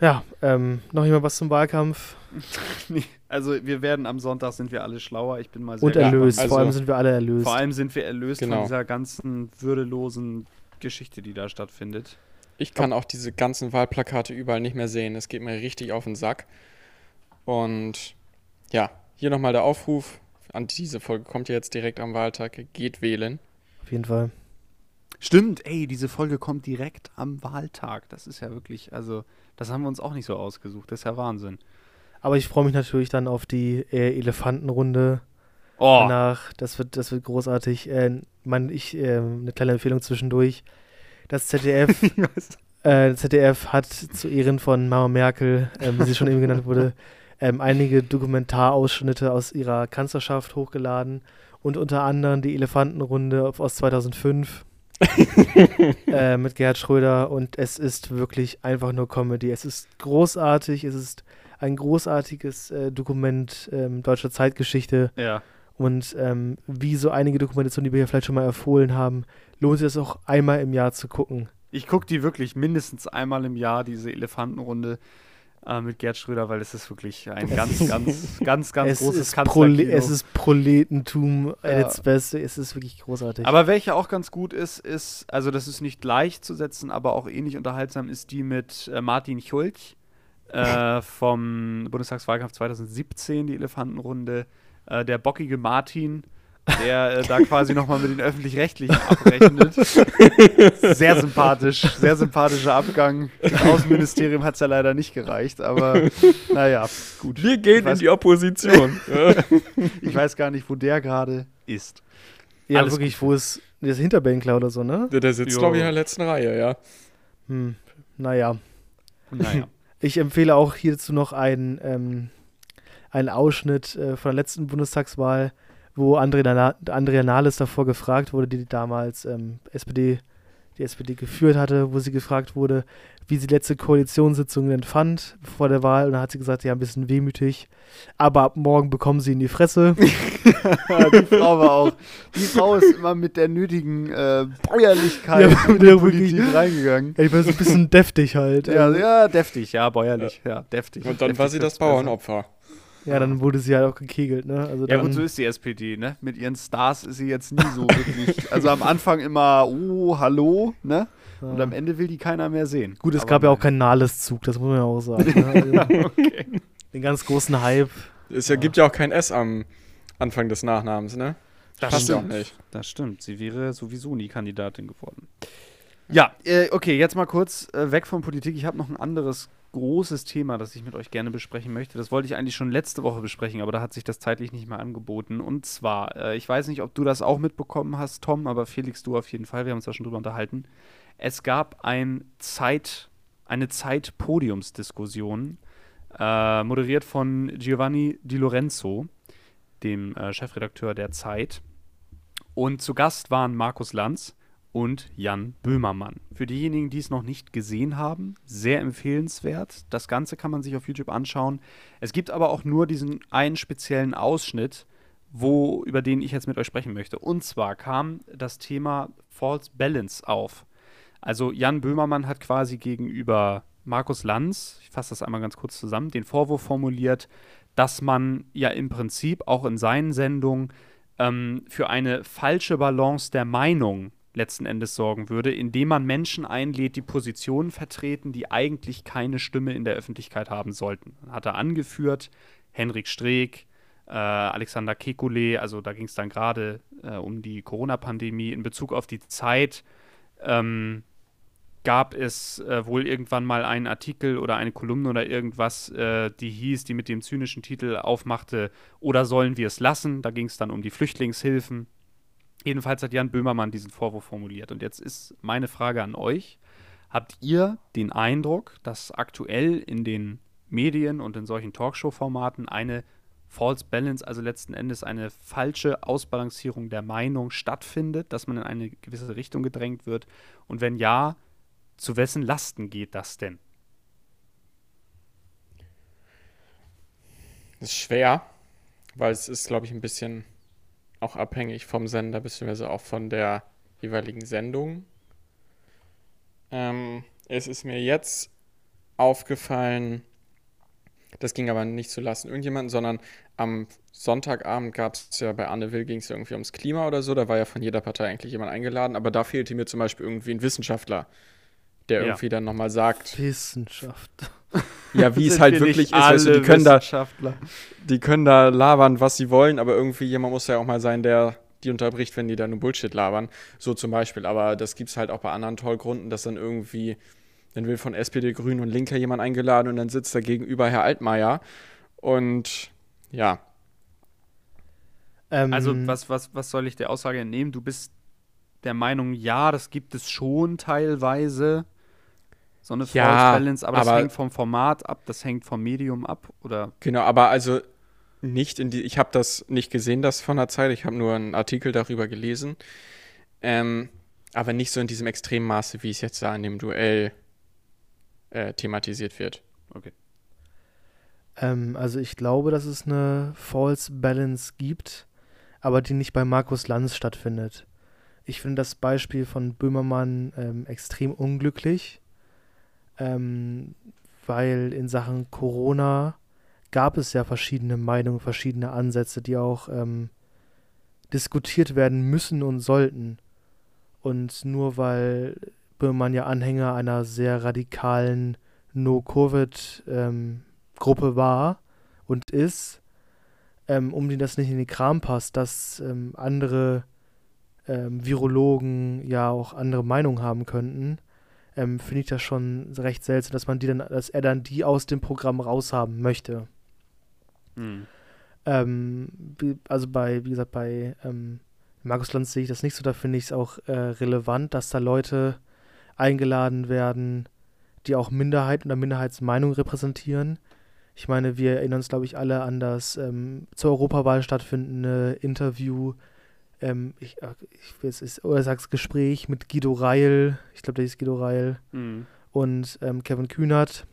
Ja, ähm, noch jemand was zum Wahlkampf? <laughs> Nee, also wir werden am Sonntag sind wir alle schlauer. Ich bin mal sehr Und Ja, erlöst. also- Vor allem sind wir alle erlöst. Vor allem sind wir erlöst Genau. von dieser ganzen würdelosen Geschichte, die da stattfindet. Ich kann auch diese ganzen Wahlplakate überall nicht mehr sehen. Es geht mir richtig auf den Sack. Und ja, hier nochmal der Aufruf. An diese Folge kommt ja jetzt direkt am Wahltag. Geht wählen. Auf jeden Fall. Stimmt, ey, diese Folge kommt direkt am Wahltag. Das ist ja wirklich, also, das haben wir uns auch nicht so ausgesucht. Das ist ja Wahnsinn. Aber ich freue mich natürlich dann auf die äh, Elefantenrunde Oh, danach. Das wird, das wird großartig. Äh, man, ich, äh, eine kleine Empfehlung zwischendurch. Das ZDF, <laughs> äh, ZDF hat zu Ehren von Mama Merkel, ähm, wie sie schon eben genannt wurde, <laughs> ähm, einige Dokumentarausschnitte aus ihrer Kanzlerschaft hochgeladen und unter anderem die Elefantenrunde aus 2005 <laughs> äh, mit Gerhard Schröder und es ist wirklich einfach nur Comedy. Es ist großartig, es ist ein großartiges äh, Dokument ähm, deutscher Zeitgeschichte ja. und ähm, wie so einige Dokumentationen, die wir hier vielleicht schon mal empfohlen haben, lohnt sich das auch einmal im Jahr zu gucken. Ich gucke die wirklich mindestens einmal im Jahr, diese Elefantenrunde. äh, mit Gerd Schröder, weil es ist wirklich ein <laughs> ganz, ganz, ganz, ganz es großes Kanzlerkino. Es ist Proletentum Ja. ja. its Beste. Es ist wirklich großartig. Aber welche auch ganz gut ist, ist, also das ist nicht gleichzusetzen, aber auch ähnlich unterhaltsam, ist die mit äh, Martin Schulz äh, <laughs> vom Bundestagswahlkampf 2017, die Elefantenrunde. Äh, der bockige Martin, der äh, da quasi nochmal mit den Öffentlich-Rechtlichen abrechnet. Sehr sympathisch, sehr sympathischer Abgang. Im Außenministerium hat es ja leider nicht gereicht, aber naja, gut. Wir gehen weiß- in die Opposition. <laughs> Ich weiß gar nicht, wo der gerade ist. ja, alles wirklich, wo ist das Hinterbänkler oder so, ne? der, der sitzt, glaube ich, in der letzten Reihe, ja. Hm. Naja. Naja. Ich empfehle auch hierzu noch einen, ähm, einen Ausschnitt äh, von der letzten Bundestagswahl, wo Andrea, Na Andrea Nahles davor gefragt wurde, die damals ähm, SPD, die SPD geführt hatte, wo sie gefragt wurde, wie sie die letzte Koalitionssitzung denn fand vor der Wahl. Und dann hat sie gesagt, ja, ein bisschen wehmütig, aber ab morgen bekommen sie in die Fresse. <laughs> die Frau war auch. Die Frau ist immer mit der nötigen äh, Bäuerlichkeit Ja, in die Politik wirklich- reingegangen. ja, ich war so ein bisschen <laughs> deftig halt. Ja, ja, deftig, ja, bäuerlich, ja, deftig. Und dann deftig war sie das besser. Bauernopfer. Ja, dann wurde sie halt auch gekegelt, ne? Also Ja, gut, so ist die SPD, ne? Mit ihren Stars ist sie jetzt nie so wirklich. Also am Anfang immer, oh, hallo, ne? Und am Ende will die keiner mehr sehen. Gut, es Aber gab ja auch keinen Nahles-Zug, das muss man ja auch sagen. <laughs> Ne? Also, okay. Den ganz großen Hype. Es ja, gibt ja auch kein S am Anfang des Nachnamens, ne? Das Passt ja auch stimmt. nicht. Das stimmt. Sie wäre sowieso nie Kandidatin geworden. Ja, äh, okay, jetzt mal kurz äh, weg von Politik. Ich habe noch ein anderes großes Thema, das ich mit euch gerne besprechen möchte. Das wollte ich eigentlich schon letzte Woche besprechen, aber da hat sich das zeitlich nicht mehr angeboten. Und zwar, äh, ich weiß nicht, ob du das auch mitbekommen hast, Tom, aber Felix, du auf jeden Fall. Wir haben uns da schon drüber unterhalten. Es gab ein Zeit, eine Zeit-Podiumsdiskussion, äh, moderiert von Giovanni Di Lorenzo, dem äh, Chefredakteur der Zeit. Und zu Gast waren Markus Lanz und Jan Böhmermann. Für diejenigen, die es noch nicht gesehen haben, sehr empfehlenswert. Das Ganze kann man sich auf YouTube anschauen. Es gibt aber auch nur diesen einen speziellen Ausschnitt, wo, über den ich jetzt mit euch sprechen möchte. Und zwar kam das Thema False Balance auf. Also Jan Böhmermann hat quasi gegenüber Markus Lanz, ich fasse das einmal ganz kurz zusammen, den Vorwurf formuliert, dass man ja im Prinzip auch in seinen Sendungen ähm, für eine falsche Balance der Meinung letzten Endes sorgen würde, indem man Menschen einlädt, die Positionen vertreten, die eigentlich keine Stimme in der Öffentlichkeit haben sollten. Hat er angeführt, Henrik Streeck, äh, Alexander Kekulé, also da ging es dann gerade äh, um die Corona-Pandemie in Bezug auf die Zeit. Ähm, gab es äh, wohl irgendwann mal einen Artikel oder eine Kolumne oder irgendwas, äh, die hieß, die mit dem zynischen Titel aufmachte, oder sollen wir es lassen? Da ging es dann um die Flüchtlingshilfen. Jedenfalls hat Jan Böhmermann diesen Vorwurf formuliert. Und jetzt ist meine Frage an euch. Habt ihr den Eindruck, dass aktuell in den Medien und in solchen Talkshow-Formaten eine False Balance, also letzten Endes eine falsche Ausbalancierung der Meinung stattfindet, dass man in eine gewisse Richtung gedrängt wird? Und wenn ja, zu wessen Lasten geht das denn? Das ist schwer, weil es ist, glaube ich, ein bisschen auch abhängig vom Sender, beziehungsweise auch von der jeweiligen Sendung. Ähm, es ist mir jetzt aufgefallen, das ging aber nicht zu lassen irgendjemanden, sondern am Sonntagabend gab es ja bei Anne Will ging es irgendwie ums Klima oder so, da war ja von jeder Partei eigentlich jemand eingeladen, aber da fehlte mir zum Beispiel irgendwie ein Wissenschaftler, der Ja. irgendwie dann nochmal sagt, Wissenschaft. ja, wie <laughs> es halt wir wirklich ist, weißt du, die können da, die können da labern, was sie wollen, aber irgendwie jemand muss ja auch mal sein, der die unterbricht, wenn die da nur Bullshit labern. So zum Beispiel. Aber das gibt es halt auch bei anderen Tollgründen, dass dann irgendwie, dann will von SPD, Grünen und Linker jemand eingeladen und dann sitzt da gegenüber Herr Altmaier. Und ja, Ähm, Also, was, was, was soll ich der Aussage entnehmen? Du bist der Meinung, ja, das gibt es schon teilweise. So eine False Ja, Balance, aber das aber- hängt vom Format ab, das hängt vom Medium ab, oder? genau, aber also nicht in die, ich habe das nicht gesehen, das von der Zeit, ich habe nur einen Artikel darüber gelesen. Ähm, aber nicht so in diesem extremen Maße, wie es jetzt da in dem Duell äh, thematisiert wird. Ähm, also ich glaube, dass es eine False Balance gibt, aber die nicht bei Markus Lanz stattfindet. Ich finde das Beispiel von Böhmermann ähm, extrem unglücklich, ähm, weil in Sachen Corona gab es ja verschiedene Meinungen, verschiedene Ansätze, die auch ähm, diskutiert werden müssen und sollten. Und nur weil Böhmermann ja Anhänger einer sehr radikalen No-Covid-Gruppe ähm, war und ist, ähm, um die das nicht in den Kram passt, dass ähm, andere ähm, Virologen ja auch andere Meinungen haben könnten, ähm, finde ich das schon recht seltsam, dass man die dann, dass er dann die aus dem Programm raushaben möchte. Mhm. Ähm, also bei, wie gesagt, bei ähm, Markus Lanz sehe ich das nicht so, da finde ich es auch äh, relevant, dass da Leute eingeladen werden, die auch Minderheiten oder Minderheitsmeinungen repräsentieren. Ich meine, wir erinnern uns, glaube ich, alle an das ähm, zur Europawahl stattfindende Interview, ähm, ich, ich weiß es, oder sag's Gespräch mit Guido Reil, ich glaube, der ist Guido Reil, mhm. und ähm, Kevin Kühnert.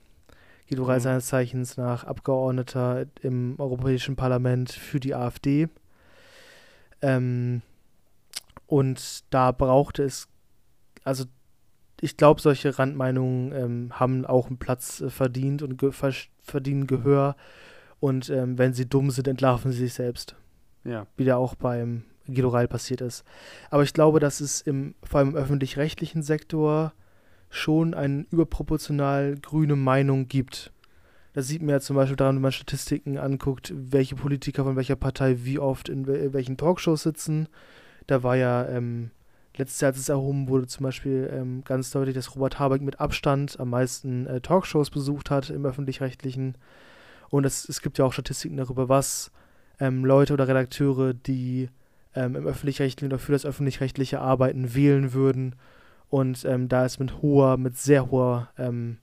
Guido Reil mhm. seines Zeichens nach Abgeordneter im Europäischen Parlament für die AfD. Ähm, und da brauchte es, also ich glaube, solche Randmeinungen ähm, haben auch einen Platz äh, verdient und ge verdienen Gehör. Und ähm, wenn sie dumm sind, entlarven sie sich selbst. Ja. Wie da auch beim Guido passiert ist. Aber ich glaube, dass es im, vor allem im öffentlich-rechtlichen Sektor schon eine überproportional grüne Meinung gibt. Das sieht man ja zum Beispiel daran, wenn man Statistiken anguckt, welche Politiker von welcher Partei wie oft in, in welchen Talkshows sitzen. Da war ja ähm, letztes Jahr, als es erhoben wurde, zum Beispiel ähm, ganz deutlich, dass Robert Habeck mit Abstand am meisten äh, Talkshows besucht hat im öffentlich-rechtlichen. Und es, es gibt ja auch Statistiken darüber, was ähm, Leute oder Redakteure, die ähm, im öffentlich-rechtlichen oder für das öffentlich-rechtliche Arbeiten wählen würden. Und ähm, da ist mit hoher, mit sehr hoher ähm,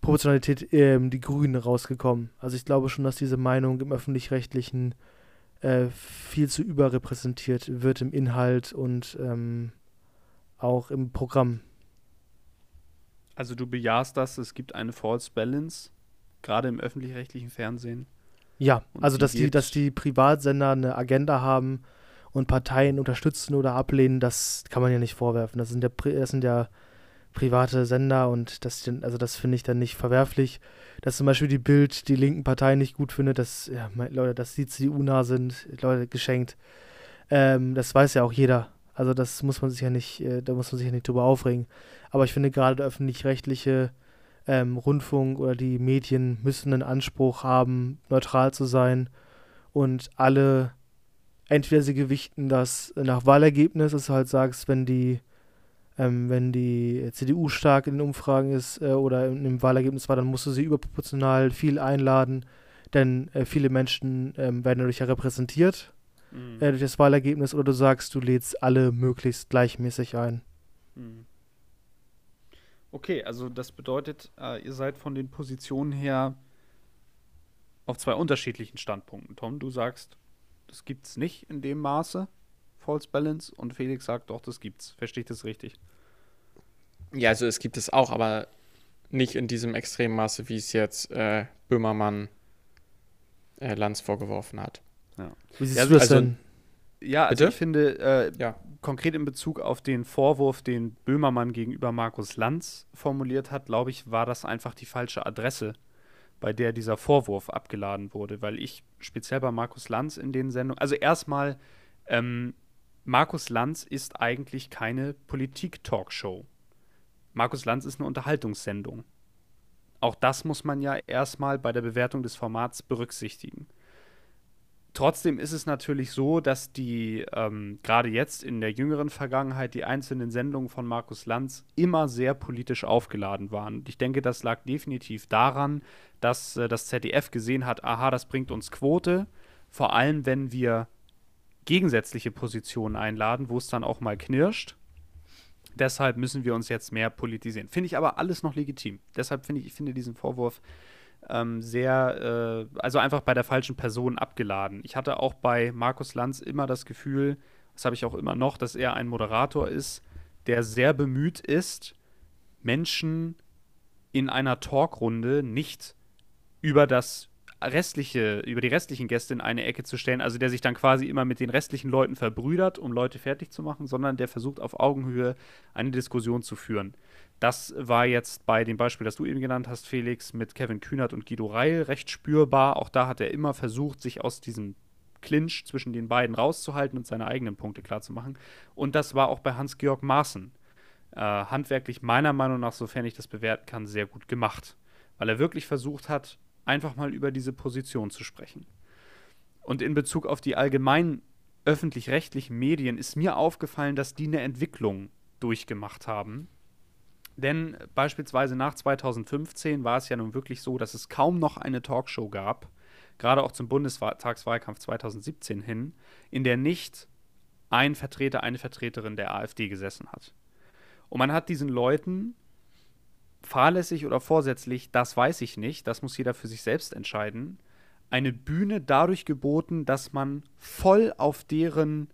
Proportionalität ähm, die Grünen rausgekommen. Also ich glaube schon, dass diese Meinung im öffentlich-rechtlichen äh, viel zu überrepräsentiert wird im Inhalt und ähm, auch im Programm. Also du bejahst das, es gibt eine False Balance, gerade im öffentlich-rechtlichen Fernsehen. Ja, also dass die, dass die Privatsender eine Agenda haben und Parteien unterstützen oder ablehnen, das kann man ja nicht vorwerfen. Das sind ja, das sind ja private Sender und das, also das finde ich dann nicht verwerflich. Dass zum Beispiel die Bild die linken Parteien nicht gut findet, dass, ja, Leute, dass die CDU nah sind, Leute, geschenkt. Ähm, das weiß ja auch jeder. Also das muss man sich ja nicht, äh, da muss man sich ja nicht drüber aufregen. Aber ich finde gerade der öffentlich-rechtliche ähm, Rundfunk oder die Medien müssen einen Anspruch haben, neutral zu sein und alle entweder sie gewichten das nach Wahlergebnis, dass du halt sagst, wenn die, ähm, wenn die CDU stark in den Umfragen ist äh, oder im Wahlergebnis war, dann musst du sie überproportional viel einladen, denn äh, viele Menschen ähm, werden dadurch ja repräsentiert mhm. äh, durch das Wahlergebnis oder du sagst, du lädst alle möglichst gleichmäßig ein. Mhm. Okay, also das bedeutet, äh, ihr seid von den Positionen her auf zwei unterschiedlichen Standpunkten. Tom, du sagst, das gibt es nicht in dem Maße, False Balance, und Felix sagt doch, das gibt's. Verstehe ich das richtig? Ja, also es gibt es auch, aber nicht in diesem extremen Maße, wie es jetzt äh, Böhmermann äh, Lanz vorgeworfen hat. Ja. Wie siehst ja, du das also, denn? Ja, also Bitte? ich finde, äh, ja. konkret in Bezug auf den Vorwurf, den Böhmermann gegenüber Markus Lanz formuliert hat, glaube ich, war das einfach die falsche Adresse bei der dieser Vorwurf abgeladen wurde, weil ich speziell bei Markus Lanz in den Sendungen, also erstmal, ähm, Markus Lanz ist eigentlich keine Politik-Talkshow. Markus Lanz ist eine Unterhaltungssendung. Auch das muss man ja erstmal bei der Bewertung des Formats berücksichtigen. Trotzdem ist es natürlich so, dass die ähm, gerade jetzt in der jüngeren Vergangenheit die einzelnen Sendungen von Markus Lanz immer sehr politisch aufgeladen waren. Ich denke, das lag definitiv daran, dass äh, das ZDF gesehen hat, aha, das bringt uns Quote, vor allem wenn wir gegensätzliche Positionen einladen, wo es dann auch mal knirscht. Deshalb müssen wir uns jetzt mehr politisieren. Finde ich aber alles noch legitim. Deshalb finde ich, ich finde diesen Vorwurf ähm, sehr, äh, also einfach bei der falschen Person abgeladen. Ich hatte auch bei Markus Lanz immer das Gefühl, das habe ich auch immer noch, dass er ein Moderator ist, der sehr bemüht ist, Menschen in einer Talkrunde nicht über das restliche, über die restlichen Gäste in eine Ecke zu stellen, also der sich dann quasi immer mit den restlichen Leuten verbrüdert, um Leute fertig zu machen, sondern der versucht auf Augenhöhe eine Diskussion zu führen. Das war jetzt bei dem Beispiel, das du eben genannt hast, Felix, mit Kevin Kühnert und Guido Reil recht spürbar. Auch da hat er immer versucht, sich aus diesem Clinch zwischen den beiden rauszuhalten und seine eigenen Punkte klarzumachen. Und das war auch bei Hans-Georg Maaßen äh, handwerklich meiner Meinung nach, sofern ich das bewerten kann, sehr gut gemacht. Weil er wirklich versucht hat, einfach mal über diese Position zu sprechen. Und in Bezug auf die allgemeinen öffentlich-rechtlichen Medien ist mir aufgefallen, dass die eine Entwicklung durchgemacht haben denn beispielsweise nach 2015 war es ja nun wirklich so, dass es kaum noch eine Talkshow gab, gerade auch zum Bundestagswahlkampf 2017 hin, in der nicht ein Vertreter, eine Vertreterin der AfD gesessen hat. Und man hat diesen Leuten fahrlässig oder vorsätzlich, das weiß ich nicht, das muss jeder für sich selbst entscheiden, eine Bühne dadurch geboten, dass man voll auf deren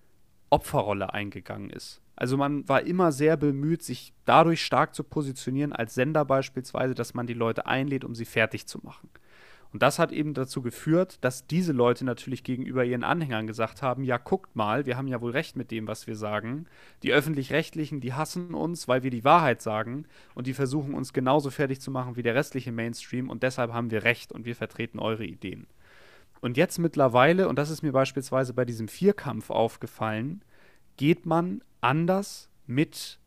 Opferrolle eingegangen ist. Also man war immer sehr bemüht, sich dadurch stark zu positionieren als Sender beispielsweise, dass man die Leute einlädt, um sie fertig zu machen. Und das hat eben dazu geführt, dass diese Leute natürlich gegenüber ihren Anhängern gesagt haben, ja, guckt mal, wir haben ja wohl recht mit dem, was wir sagen. Die öffentlich-rechtlichen, die hassen uns, weil wir die Wahrheit sagen und die versuchen uns genauso fertig zu machen wie der restliche Mainstream und deshalb haben wir recht und wir vertreten eure Ideen. Und jetzt mittlerweile, und das ist mir beispielsweise bei diesem Vierkampf aufgefallen, geht man anders mit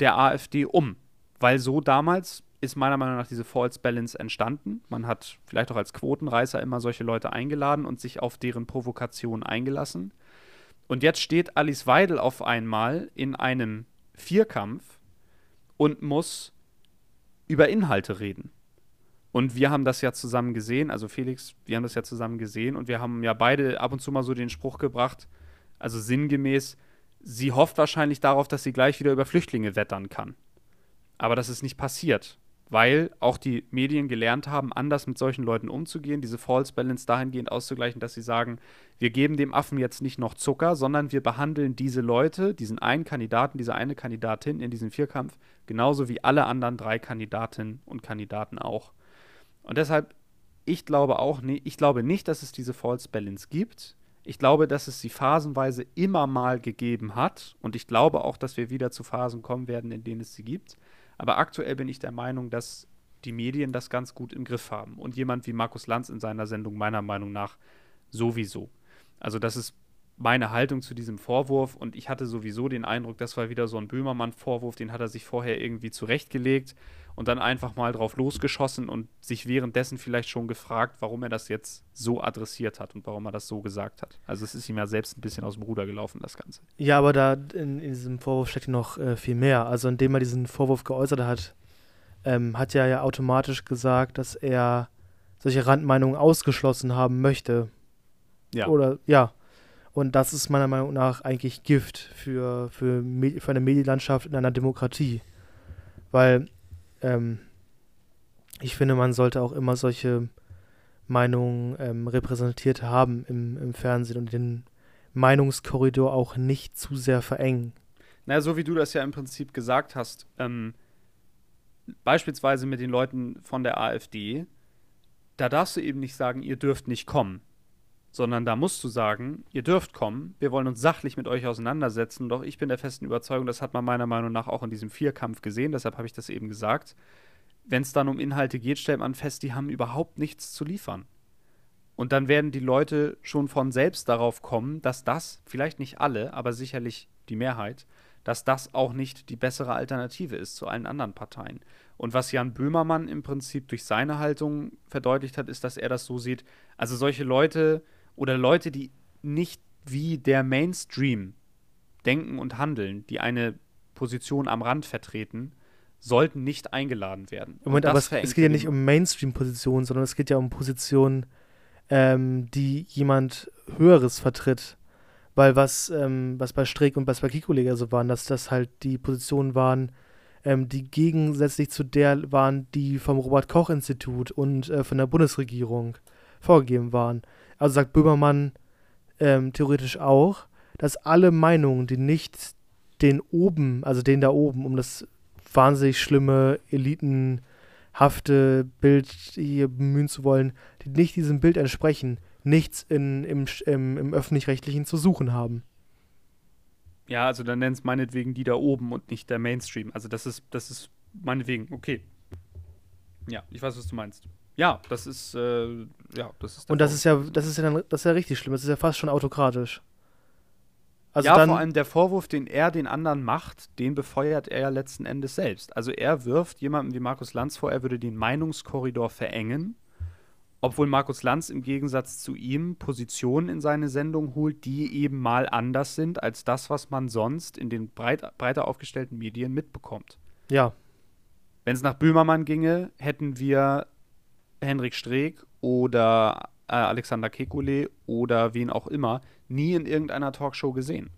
der AfD um. Weil so damals ist meiner Meinung nach diese False Balance entstanden. Man hat vielleicht auch als Quotenreißer immer solche Leute eingeladen und sich auf deren Provokation eingelassen. Und jetzt steht Alice Weidel auf einmal in einem Vierkampf und muss über Inhalte reden. Und wir haben das ja zusammen gesehen, also Felix, wir haben das ja zusammen gesehen und wir haben ja beide ab und zu mal so den Spruch gebracht, also sinngemäß, sie hofft wahrscheinlich darauf, dass sie gleich wieder über Flüchtlinge wettern kann. Aber das ist nicht passiert, weil auch die Medien gelernt haben, anders mit solchen Leuten umzugehen, diese False Balance dahingehend auszugleichen, dass sie sagen, wir geben dem Affen jetzt nicht noch Zucker, sondern wir behandeln diese Leute, diesen einen Kandidaten, diese eine Kandidatin in diesem Vierkampf, genauso wie alle anderen drei Kandidatinnen und Kandidaten auch. Und deshalb, ich glaube auch, ich glaube nicht, dass es diese False Balance gibt. Ich glaube, dass es sie phasenweise immer mal gegeben hat und ich glaube auch, dass wir wieder zu Phasen kommen werden, in denen es sie gibt. Aber aktuell bin ich der Meinung, dass die Medien das ganz gut im Griff haben und jemand wie Markus Lanz in seiner Sendung meiner Meinung nach sowieso. Also das ist meine Haltung zu diesem Vorwurf und ich hatte sowieso den Eindruck, das war wieder so ein Böhmermann-Vorwurf, den hat er sich vorher irgendwie zurechtgelegt und dann einfach mal drauf losgeschossen und sich währenddessen vielleicht schon gefragt, warum er das jetzt so adressiert hat und warum er das so gesagt hat. Also es ist ihm ja selbst ein bisschen aus dem Ruder gelaufen, das Ganze. Ja, aber da in, in diesem Vorwurf steckt noch äh, viel mehr. Also indem er diesen Vorwurf geäußert hat, ähm, hat er ja automatisch gesagt, dass er solche Randmeinungen ausgeschlossen haben möchte. Ja. Oder ja. Und das ist meiner Meinung nach eigentlich Gift für, für, für eine Medienlandschaft in einer Demokratie. Weil ähm, ich finde, man sollte auch immer solche Meinungen ähm, repräsentiert haben im, im Fernsehen und den Meinungskorridor auch nicht zu sehr verengen. Naja, so wie du das ja im Prinzip gesagt hast, ähm, beispielsweise mit den Leuten von der AfD, da darfst du eben nicht sagen, ihr dürft nicht kommen, sondern da musst du sagen, ihr dürft kommen, wir wollen uns sachlich mit euch auseinandersetzen, doch ich bin der festen Überzeugung, das hat man meiner Meinung nach auch in diesem Vierkampf gesehen, deshalb habe ich das eben gesagt. Wenn es dann um Inhalte geht, stellt man fest, die haben überhaupt nichts zu liefern. Und dann werden die Leute schon von selbst darauf kommen, dass das, vielleicht nicht alle, aber sicherlich die Mehrheit, dass das auch nicht die bessere Alternative ist zu allen anderen Parteien. Und was Jan Böhmermann im Prinzip durch seine Haltung verdeutlicht hat, ist, dass er das so sieht. Also solche Leute, oder Leute, die nicht wie der Mainstream denken und handeln, die eine Position am Rand vertreten, sollten nicht eingeladen werden. Moment, aber es, es, geht ja nicht um Mainstream-Positionen, sondern es geht ja um Positionen, ähm, die jemand Höheres vertritt. Weil was, ähm, was bei Streeck und was bei Kikolega so waren, dass das halt die Positionen waren, ähm, die gegensätzlich zu der waren, die vom Robert-Koch-Institut und äh, von der Bundesregierung vorgegeben waren. Also sagt Böhmermann ähm, theoretisch auch, dass alle Meinungen, die nicht den oben, also den da oben, um das wahnsinnig schlimme, elitenhafte Bild hier bemühen zu wollen, die nicht diesem Bild entsprechen, nichts in, im, im, im öffentlich-rechtlichen zu suchen haben. Ja, also dann nennt es meinetwegen die da oben und nicht der Mainstream. Also das ist, das ist meinetwegen, okay. Ja, ich weiß, was du meinst. Ja, das ist, äh, ja, das ist. Und das ist ja, das ist ja dann, das ist ja richtig schlimm. Das ist ja fast schon autokratisch. Also ja, vor allem der Vorwurf, den er den anderen macht, den befeuert er ja letzten Endes selbst. Also er wirft jemandem wie Markus Lanz vor, er würde den Meinungskorridor verengen, obwohl Markus Lanz im Gegensatz zu ihm Positionen in seine Sendung holt, die eben mal anders sind als das, was man sonst in den breit, breiter aufgestellten Medien mitbekommt. Ja. Wenn es nach Böhmermann ginge, hätten wir Henrik Streeck oder äh, Alexander Kekulé oder wen auch immer nie in irgendeiner Talkshow gesehen.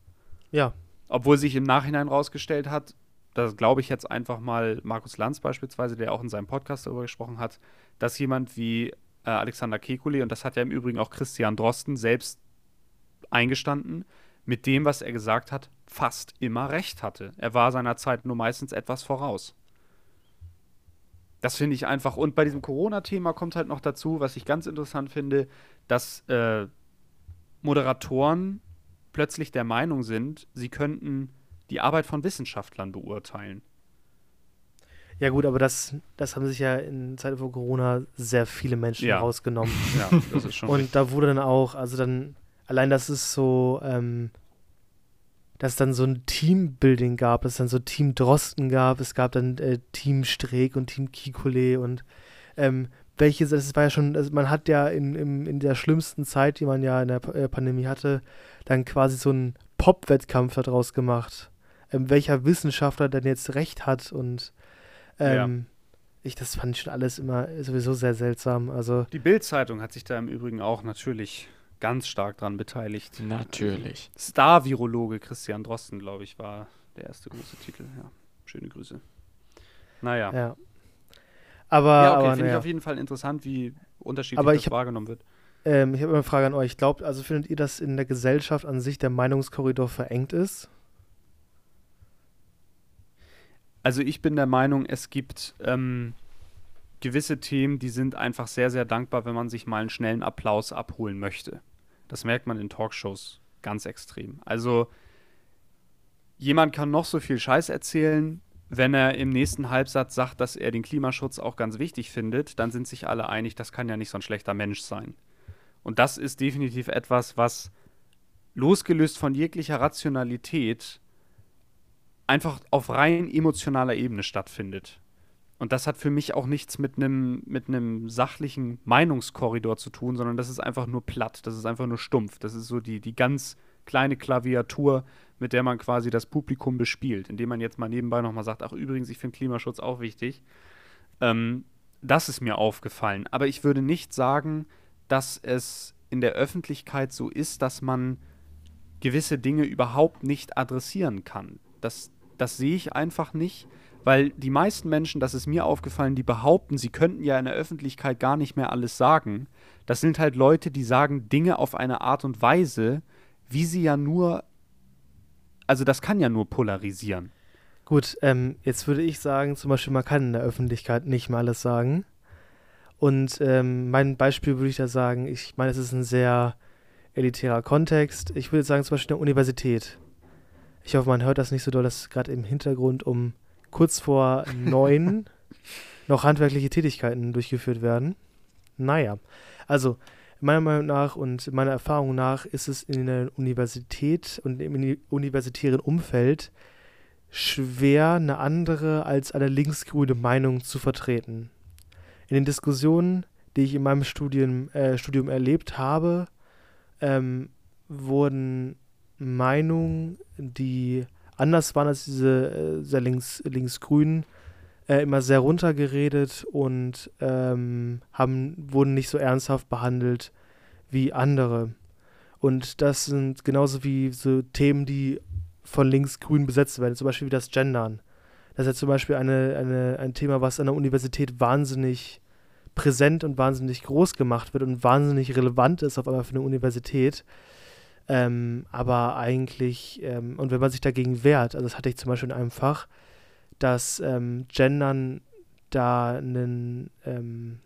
Ja. Obwohl sich im Nachhinein rausgestellt hat, das glaube ich jetzt einfach mal Markus Lanz beispielsweise, der auch in seinem Podcast darüber gesprochen hat, dass jemand wie äh, Alexander Kekulé, und das hat ja im Übrigen auch Christian Drosten selbst eingestanden, mit dem, was er gesagt hat, fast immer recht hatte. Er war seiner Zeit nur meistens etwas voraus. Das finde ich einfach. Und bei diesem Corona-Thema kommt halt noch dazu, was ich ganz interessant finde, dass äh, Moderatoren plötzlich der Meinung sind, sie könnten die Arbeit von Wissenschaftlern beurteilen. Ja gut, aber das, das haben sich ja in Zeiten von Corona sehr viele Menschen ja. rausgenommen. Ja, das ist schon Und richtig. da wurde dann auch, also dann, allein das ist so, ähm, dass es dann so ein Teambuilding gab, dass es dann so Team Drosten gab, es gab dann äh, Team Streeck und Team Kikole und ähm, welches, das war ja schon, also man hat ja in, in, in der schlimmsten Zeit, die man ja in der äh, Pandemie hatte, dann quasi so einen Pop-Wettkampf daraus gemacht. Ähm, welcher Wissenschaftler denn jetzt recht hat und ähm, ja. ich, das fand ich schon alles immer sowieso sehr seltsam. Also die Bild-Zeitung hat sich da im Übrigen auch natürlich ganz stark dran beteiligt. Natürlich. Star-Virologe Christian Drosten, glaube ich, war der erste große Titel. Ja, schöne Grüße. Naja. Ja. Aber, ja, okay, finde naja. ich auf jeden Fall interessant, wie unterschiedlich aber das hab, wahrgenommen wird. Ähm, ich habe eine Frage an euch. Glaubt, also findet ihr, dass in der Gesellschaft an sich der Meinungskorridor verengt ist? Also ich bin der Meinung, es gibt ähm, gewisse Themen, die sind einfach sehr, sehr dankbar, wenn man sich mal einen schnellen Applaus abholen möchte. Das merkt man in Talkshows ganz extrem. Also jemand kann noch so viel Scheiß erzählen, wenn er im nächsten Halbsatz sagt, dass er den Klimaschutz auch ganz wichtig findet, dann sind sich alle einig, das kann ja nicht so ein schlechter Mensch sein. Und das ist definitiv etwas, was losgelöst von jeglicher Rationalität einfach auf rein emotionaler Ebene stattfindet. Und das hat für mich auch nichts mit einem mit sachlichen Meinungskorridor zu tun, sondern das ist einfach nur platt, das ist einfach nur stumpf. Das ist so die, die ganz kleine Klaviatur, mit der man quasi das Publikum bespielt, indem man jetzt mal nebenbei nochmal sagt, ach übrigens, ich finde Klimaschutz auch wichtig. Ähm, das ist mir aufgefallen. Aber ich würde nicht sagen, dass es in der Öffentlichkeit so ist, dass man gewisse Dinge überhaupt nicht adressieren kann. Das, das sehe ich einfach nicht. Weil die meisten Menschen, das ist mir aufgefallen, die behaupten, sie könnten ja in der Öffentlichkeit gar nicht mehr alles sagen. Das sind halt Leute, die sagen Dinge auf eine Art und Weise, wie sie ja nur, also das kann ja nur polarisieren. Gut, ähm, jetzt würde ich sagen, zum Beispiel, man kann in der Öffentlichkeit nicht mehr alles sagen. Und ähm, mein Beispiel würde ich da sagen, ich meine, es ist ein sehr elitärer Kontext. Ich würde sagen, zum Beispiel eine Universität. Ich hoffe, man hört das nicht so doll, dass gerade im Hintergrund um kurz vor neun <laughs> noch handwerkliche Tätigkeiten durchgeführt werden. Naja, also meiner Meinung nach und meiner Erfahrung nach ist es in der Universität und im universitären Umfeld schwer, eine andere als eine linksgrüne Meinung zu vertreten. In den Diskussionen, die ich in meinem Studium, äh, Studium erlebt habe, ähm, wurden Meinungen, die anders waren als diese äh, sehr links, linksgrünen, äh, immer sehr runtergeredet und ähm, haben, wurden nicht so ernsthaft behandelt wie andere. Und das sind genauso wie so Themen, die von linksgrün besetzt werden, zum Beispiel wie das Gendern. Das ist ja zum Beispiel eine, eine, ein Thema, was an der Universität wahnsinnig präsent und wahnsinnig groß gemacht wird und wahnsinnig relevant ist auf einmal für eine Universität. Ähm, aber eigentlich, ähm, und wenn man sich dagegen wehrt, also das hatte ich zum Beispiel in einem Fach, dass ähm, Gendern da ein, ähm,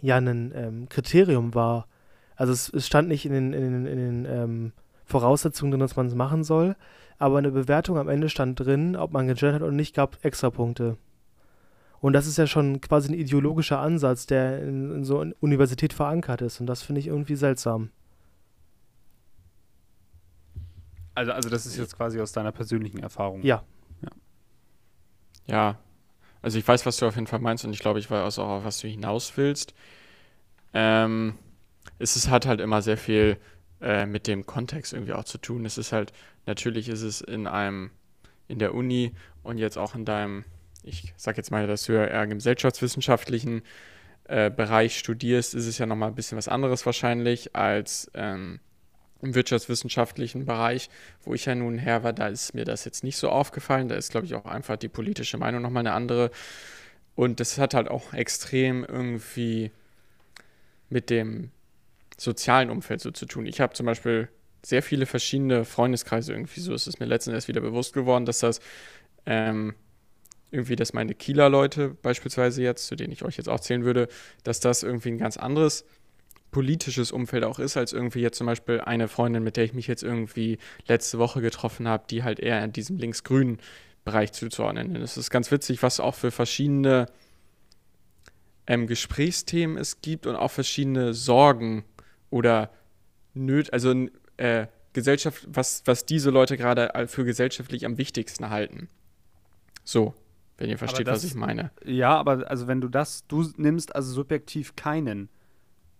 ja, ein ähm, Kriterium war. Also es, es, stand nicht in den, in den, in den ähm, Voraussetzungen drin, dass man es machen soll, aber eine Bewertung am Ende stand drin, ob man gegendert hat oder nicht, gab extra Punkte. Und das ist ja schon quasi ein ideologischer Ansatz, der in, in so einer Universität verankert ist. Und das finde ich irgendwie seltsam. Also, also das ist jetzt quasi aus deiner persönlichen Erfahrung. Ja. Ja. ja. Also ich weiß, was du auf jeden Fall meinst und ich glaube, ich weiß auch, auf was du hinaus willst. Ähm, es ist, hat halt immer sehr viel äh, mit dem Kontext irgendwie auch zu tun. Es ist halt, natürlich ist es in einem, in der Uni und jetzt auch in deinem, ich sag jetzt mal, dass du ja eher im gesellschaftswissenschaftlichen äh, Bereich studierst, ist es ja nochmal ein bisschen was anderes wahrscheinlich als ähm, im wirtschaftswissenschaftlichen Bereich, wo ich ja nun her war, da ist mir das jetzt nicht so aufgefallen. Da ist, glaube ich, auch einfach die politische Meinung nochmal eine andere. Und das hat halt auch extrem irgendwie mit dem sozialen Umfeld so zu tun. Ich habe zum Beispiel sehr viele verschiedene Freundeskreise irgendwie so. Es ist mir letztens erst wieder bewusst geworden, dass das ähm, irgendwie, dass meine Kieler Leute beispielsweise jetzt, zu denen ich euch jetzt auch zählen würde, dass das irgendwie ein ganz anderes politisches Umfeld auch ist, als irgendwie jetzt zum Beispiel eine Freundin, mit der ich mich jetzt irgendwie letzte Woche getroffen habe, die halt eher in diesem links-grünen Bereich zuzuordnen ist. Es ist ganz witzig, was auch für verschiedene ähm, Gesprächsthemen es gibt und auch verschiedene Sorgen oder Nöte, also äh, Gesellschaft, was, was diese Leute gerade für gesellschaftlich am wichtigsten halten. So, wenn ihr versteht, das, was ich meine. Ja, aber also wenn du das, du nimmst also subjektiv keinen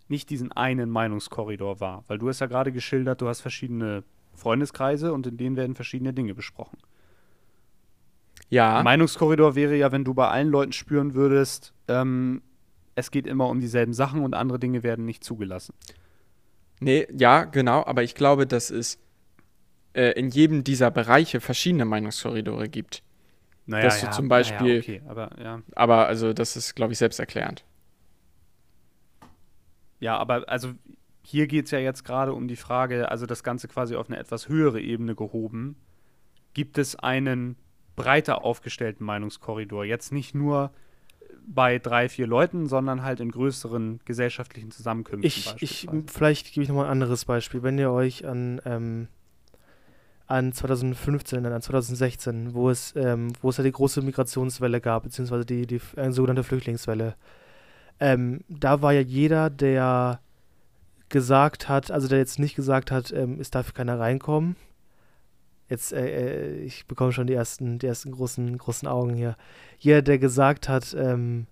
nicht diesen einen Meinungskorridor wahr. Weil du hast ja gerade geschildert, du hast verschiedene Freundeskreise und in denen werden verschiedene Dinge besprochen. Ja. Meinungskorridor wäre ja, wenn du bei allen Leuten spüren würdest, ähm, es geht immer um dieselben Sachen und andere Dinge werden nicht zugelassen. Nee, ja, genau, aber ich glaube, dass es äh, in jedem dieser Bereiche verschiedene Meinungskorridore gibt. Naja, dass du ja, zum Beispiel. Naja, okay, aber, ja. aber also das ist, glaube ich, selbsterklärend. Ja, aber also hier geht es ja jetzt gerade um die Frage, also das Ganze quasi auf eine etwas höhere Ebene gehoben. Gibt es einen breiter aufgestellten Meinungskorridor? Jetzt nicht nur bei drei, vier Leuten, sondern halt in größeren gesellschaftlichen Zusammenkünften. Ich, ich vielleicht gebe ich nochmal ein anderes Beispiel. Wenn ihr euch an, ähm, an 2015, an 2016, wo es, ähm, wo es ja die große Migrationswelle gab, beziehungsweise die, die äh, sogenannte Flüchtlingswelle, ähm, da war ja jeder, der gesagt hat, also der jetzt nicht gesagt hat, ähm, es darf keiner reinkommen. Jetzt, äh, äh, ich bekomme schon die ersten, die ersten großen, großen Augen hier. Jeder, der gesagt hat, ähm,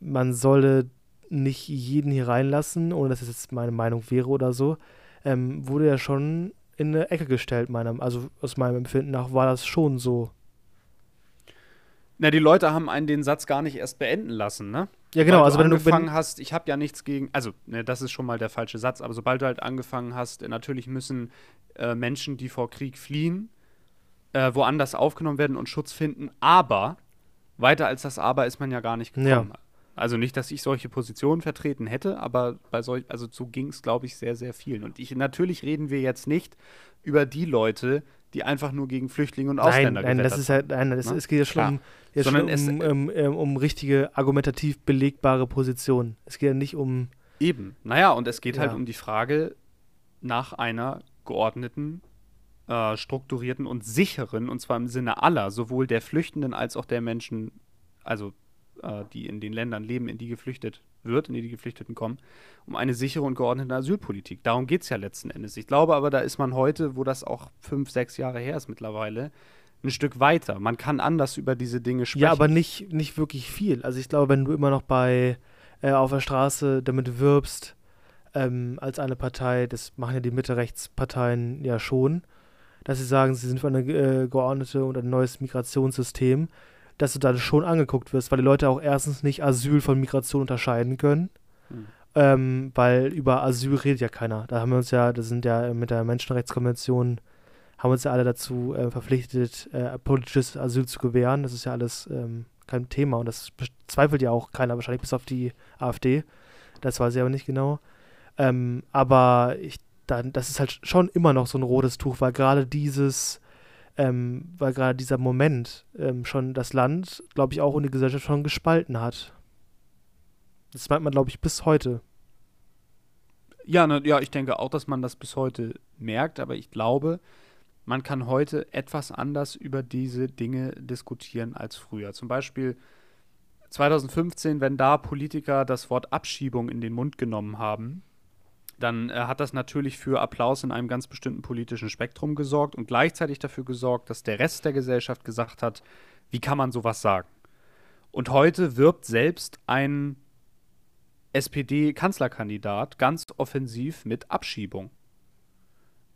man solle nicht jeden hier reinlassen, ohne dass es jetzt meine Meinung wäre oder so, ähm, wurde ja schon in eine Ecke gestellt, meinem, also aus meinem Empfinden nach war das schon so. Na, die Leute haben einen den Satz gar nicht erst beenden lassen, ne? Ja, genau. also, wenn du angefangen hast, ich habe ja nichts gegen, also, ne, das ist schon mal der falsche Satz, aber sobald du halt angefangen hast, natürlich müssen äh, Menschen, die vor Krieg fliehen, äh, woanders aufgenommen werden und Schutz finden, aber weiter als das Aber ist man ja gar nicht gekommen. Ja. Also nicht, dass ich solche Positionen vertreten hätte, aber bei solch, also so ging es, glaube ich, sehr, sehr vielen. Und ich, natürlich reden wir jetzt nicht über die Leute, die einfach nur gegen Flüchtlinge und Ausländer Nein, nein, das ist halt, nein, das, ne? es geht ja schon, um, jetzt schon um, um, um, ähm, um, richtige argumentativ belegbare Positionen. Es geht ja nicht um. Eben. Naja, und es geht halt ja. halt um die Frage nach einer geordneten, äh, strukturierten und sicheren, und zwar im Sinne aller, sowohl der Flüchtenden als auch der Menschen, also äh, die in den Ländern leben, in die geflüchtet wird, in die die Geflüchteten kommen, um eine sichere und geordnete Asylpolitik. Darum geht es ja letzten Endes. Ich glaube aber, da ist man heute, wo das auch fünf, sechs Jahre her ist mittlerweile, ein Stück weiter. Man kann anders über diese Dinge sprechen. Ja, aber nicht, nicht wirklich viel. Also ich glaube, wenn du immer noch bei äh, auf der Straße damit wirbst, ähm, als eine Partei, das machen ja die Mitte-Rechts-Parteien ja schon, dass sie sagen, sie sind für eine äh, geordnete und ein neues Migrationssystem dass du dann schon angeguckt wirst, weil die Leute auch erstens nicht Asyl von Migration unterscheiden können. Hm. Ähm, weil über Asyl redet ja keiner. Da haben wir uns ja, das sind ja mit der Menschenrechtskonvention, haben uns ja alle dazu äh, verpflichtet, äh, politisches Asyl zu gewähren. Das ist ja alles ähm, kein Thema und das bezweifelt ja auch keiner, wahrscheinlich bis auf die AfD. Das weiß ich aber nicht genau. Ähm, aber ich, dann, das ist halt schon immer noch so ein rotes Tuch, weil gerade dieses ähm, weil gerade dieser Moment ähm, schon das Land, glaube ich, auch und die Gesellschaft schon gespalten hat. Das meint man, glaube ich, bis heute. Ja, ne, ja, ich denke auch, dass man das bis heute merkt, aber ich glaube, man kann heute etwas anders über diese Dinge diskutieren als früher. Zum Beispiel 2015, wenn da Politiker das Wort Abschiebung in den Mund genommen haben, dann äh, hat das natürlich für Applaus in einem ganz bestimmten politischen Spektrum gesorgt und gleichzeitig dafür gesorgt, dass der Rest der Gesellschaft gesagt hat, wie kann man sowas sagen? Und heute wirbt selbst ein SPD-Kanzlerkandidat ganz offensiv mit Abschiebung.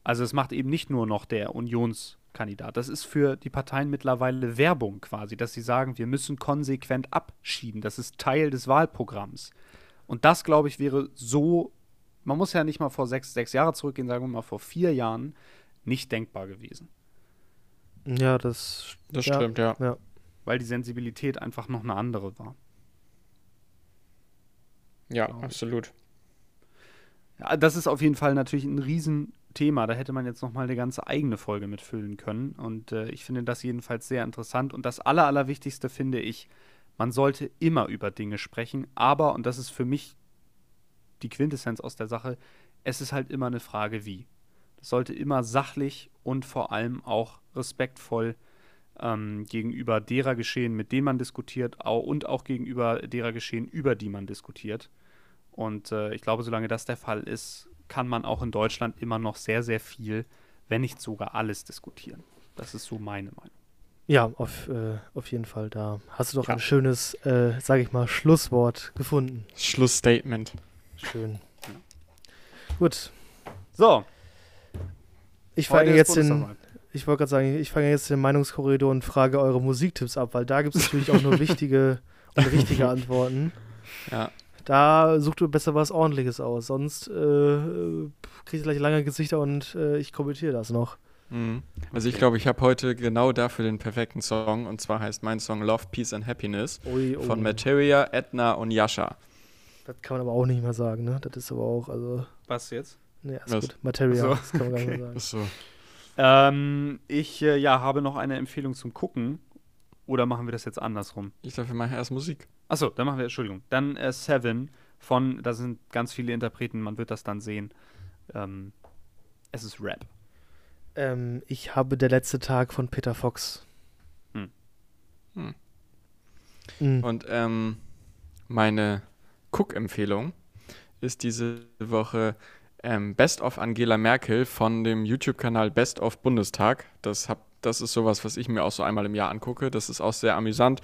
Also es macht eben nicht nur noch der Unionskandidat. Das ist für die Parteien mittlerweile Werbung quasi, dass sie sagen, wir müssen konsequent abschieben. Das ist Teil des Wahlprogramms. Und das, glaube ich, wäre so, man muss ja nicht mal vor sechs, sechs Jahre zurückgehen, sagen wir mal vor vier Jahren, nicht denkbar gewesen. Ja, das, Das ja, stimmt, ja. Ja. Weil die Sensibilität einfach noch eine andere war. Ja, ich. absolut. Ja, das ist auf jeden Fall natürlich ein Riesenthema. Da hätte man jetzt noch mal eine ganze eigene Folge mitfüllen können. Und äh, ich finde das jedenfalls sehr interessant. Und das Aller, Allerwichtigste finde ich, man sollte immer über Dinge sprechen. Aber, und das ist für mich die Quintessenz aus der Sache, es ist halt immer eine Frage, wie. Das sollte immer sachlich und vor allem auch respektvoll ähm, gegenüber derer geschehen, mit denen man diskutiert, au und auch gegenüber derer geschehen, über die man diskutiert. Und äh, ich glaube, solange das der Fall ist, kann man auch in Deutschland immer noch sehr, sehr viel, wenn nicht sogar alles diskutieren. Das ist so meine Meinung. Ja, auf, äh, auf jeden Fall. Da hast du doch Ja. ein schönes, äh, sage ich mal, Schlusswort gefunden. Schlussstatement. Schön. Gut. So, Ich fange jetzt den, Bundestagswahl. ich wollte gerade sagen, ich fange jetzt den Meinungskorridor und frage eure Musiktipps ab, weil da gibt es natürlich auch nur <laughs> wichtige und richtige Antworten. Ja. Da sucht du besser was Ordentliches aus, sonst äh, kriegst du gleich lange Gesichter und äh, ich kommentiere das noch. Mhm. Also ich glaube, ich habe heute genau dafür den perfekten Song. Und zwar heißt mein Song Love, Peace and Happiness Ui, oh. von Materia, Edna und Yasha. Das kann man aber auch nicht mehr sagen, ne? Das ist aber auch, also, Was jetzt? ne, ist Was? gut. Materia, Ach so, das kann man gar nicht okay. mehr sagen. Ist so. Ähm, ich äh, ja, habe noch eine Empfehlung zum Gucken. Oder machen wir das jetzt andersrum? Ich glaube, wir machen erst Musik. Achso, dann machen wir, Entschuldigung. Dann äh, Seven von, da sind ganz viele Interpreten, man wird das dann sehen. Ähm, es ist Rap. Ähm, ich habe der letzte Tag von Peter Fox. Hm. Hm. Mhm. Und ähm, meine Cook-Empfehlung ist diese Woche ähm, Best of Angela Merkel von dem YouTube-Kanal Best of Bundestag. Das, hab, das ist sowas, was ich mir auch so einmal im Jahr angucke. Das ist auch sehr amüsant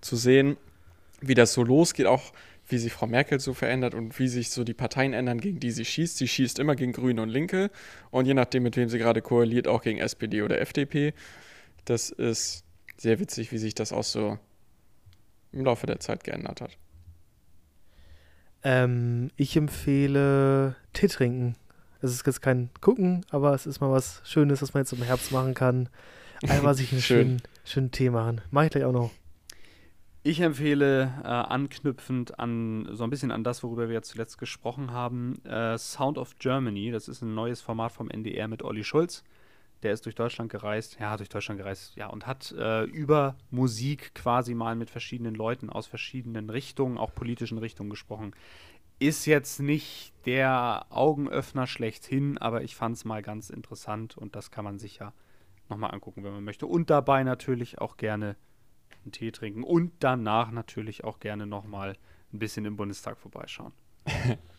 zu sehen, wie das so losgeht, auch wie sich Frau Merkel so verändert und wie sich so die Parteien ändern, gegen die sie schießt. Sie schießt immer gegen Grüne und Linke und je nachdem, mit wem sie gerade koaliert, auch gegen SPD oder FDP. Das ist sehr witzig, wie sich das auch so im Laufe der Zeit geändert hat. Ähm, ich empfehle Tee trinken. Es ist jetzt kein Gucken, aber es ist mal was Schönes, was man jetzt im Herbst machen kann. Einfach sich <laughs> einen Schön. schönen, schönen Tee machen. Mach ich gleich auch noch. Ich empfehle, äh, anknüpfend an so ein bisschen an das, worüber wir jetzt zuletzt gesprochen haben, äh, Sound of Germany. Das ist ein neues Format vom NDR mit Olli Schulz. Der ist durch Deutschland gereist, ja, durch Deutschland gereist, ja, und hat äh, über Musik quasi mal mit verschiedenen Leuten aus verschiedenen Richtungen, auch politischen Richtungen gesprochen. Ist jetzt nicht der Augenöffner schlechthin, aber ich fand es mal ganz interessant und das kann man sich ja nochmal angucken, wenn man möchte. Und dabei natürlich auch gerne einen Tee trinken und danach natürlich auch gerne nochmal ein bisschen im Bundestag vorbeischauen. <laughs>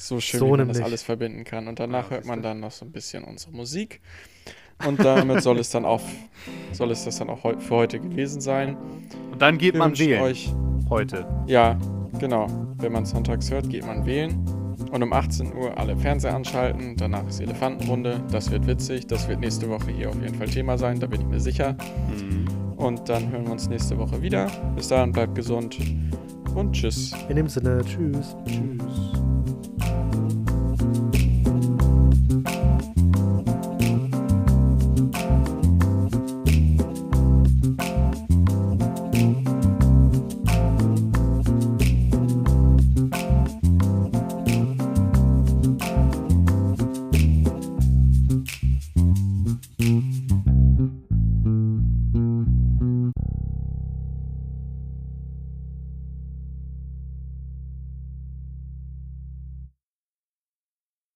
So schön, So wie man das alles verbinden kann. Und danach Ja, hört man dann noch so ein bisschen unsere Musik. Und damit soll es dann auch, soll es das dann auch für heute gewesen sein. Und dann geht Wir man wählen euch, heute. ja, genau. Wenn man sonntags hört, geht man wählen. Und um 18 Uhr alle Fernseher anschalten. Danach ist Elefantenrunde. Das wird witzig. Das wird nächste Woche hier auf jeden Fall Thema sein. Da bin ich mir sicher. Mhm. Und dann hören wir uns nächste Woche wieder. Bis dahin bleibt gesund und tschüss. In dem Sinne, tschüss. Tschüss.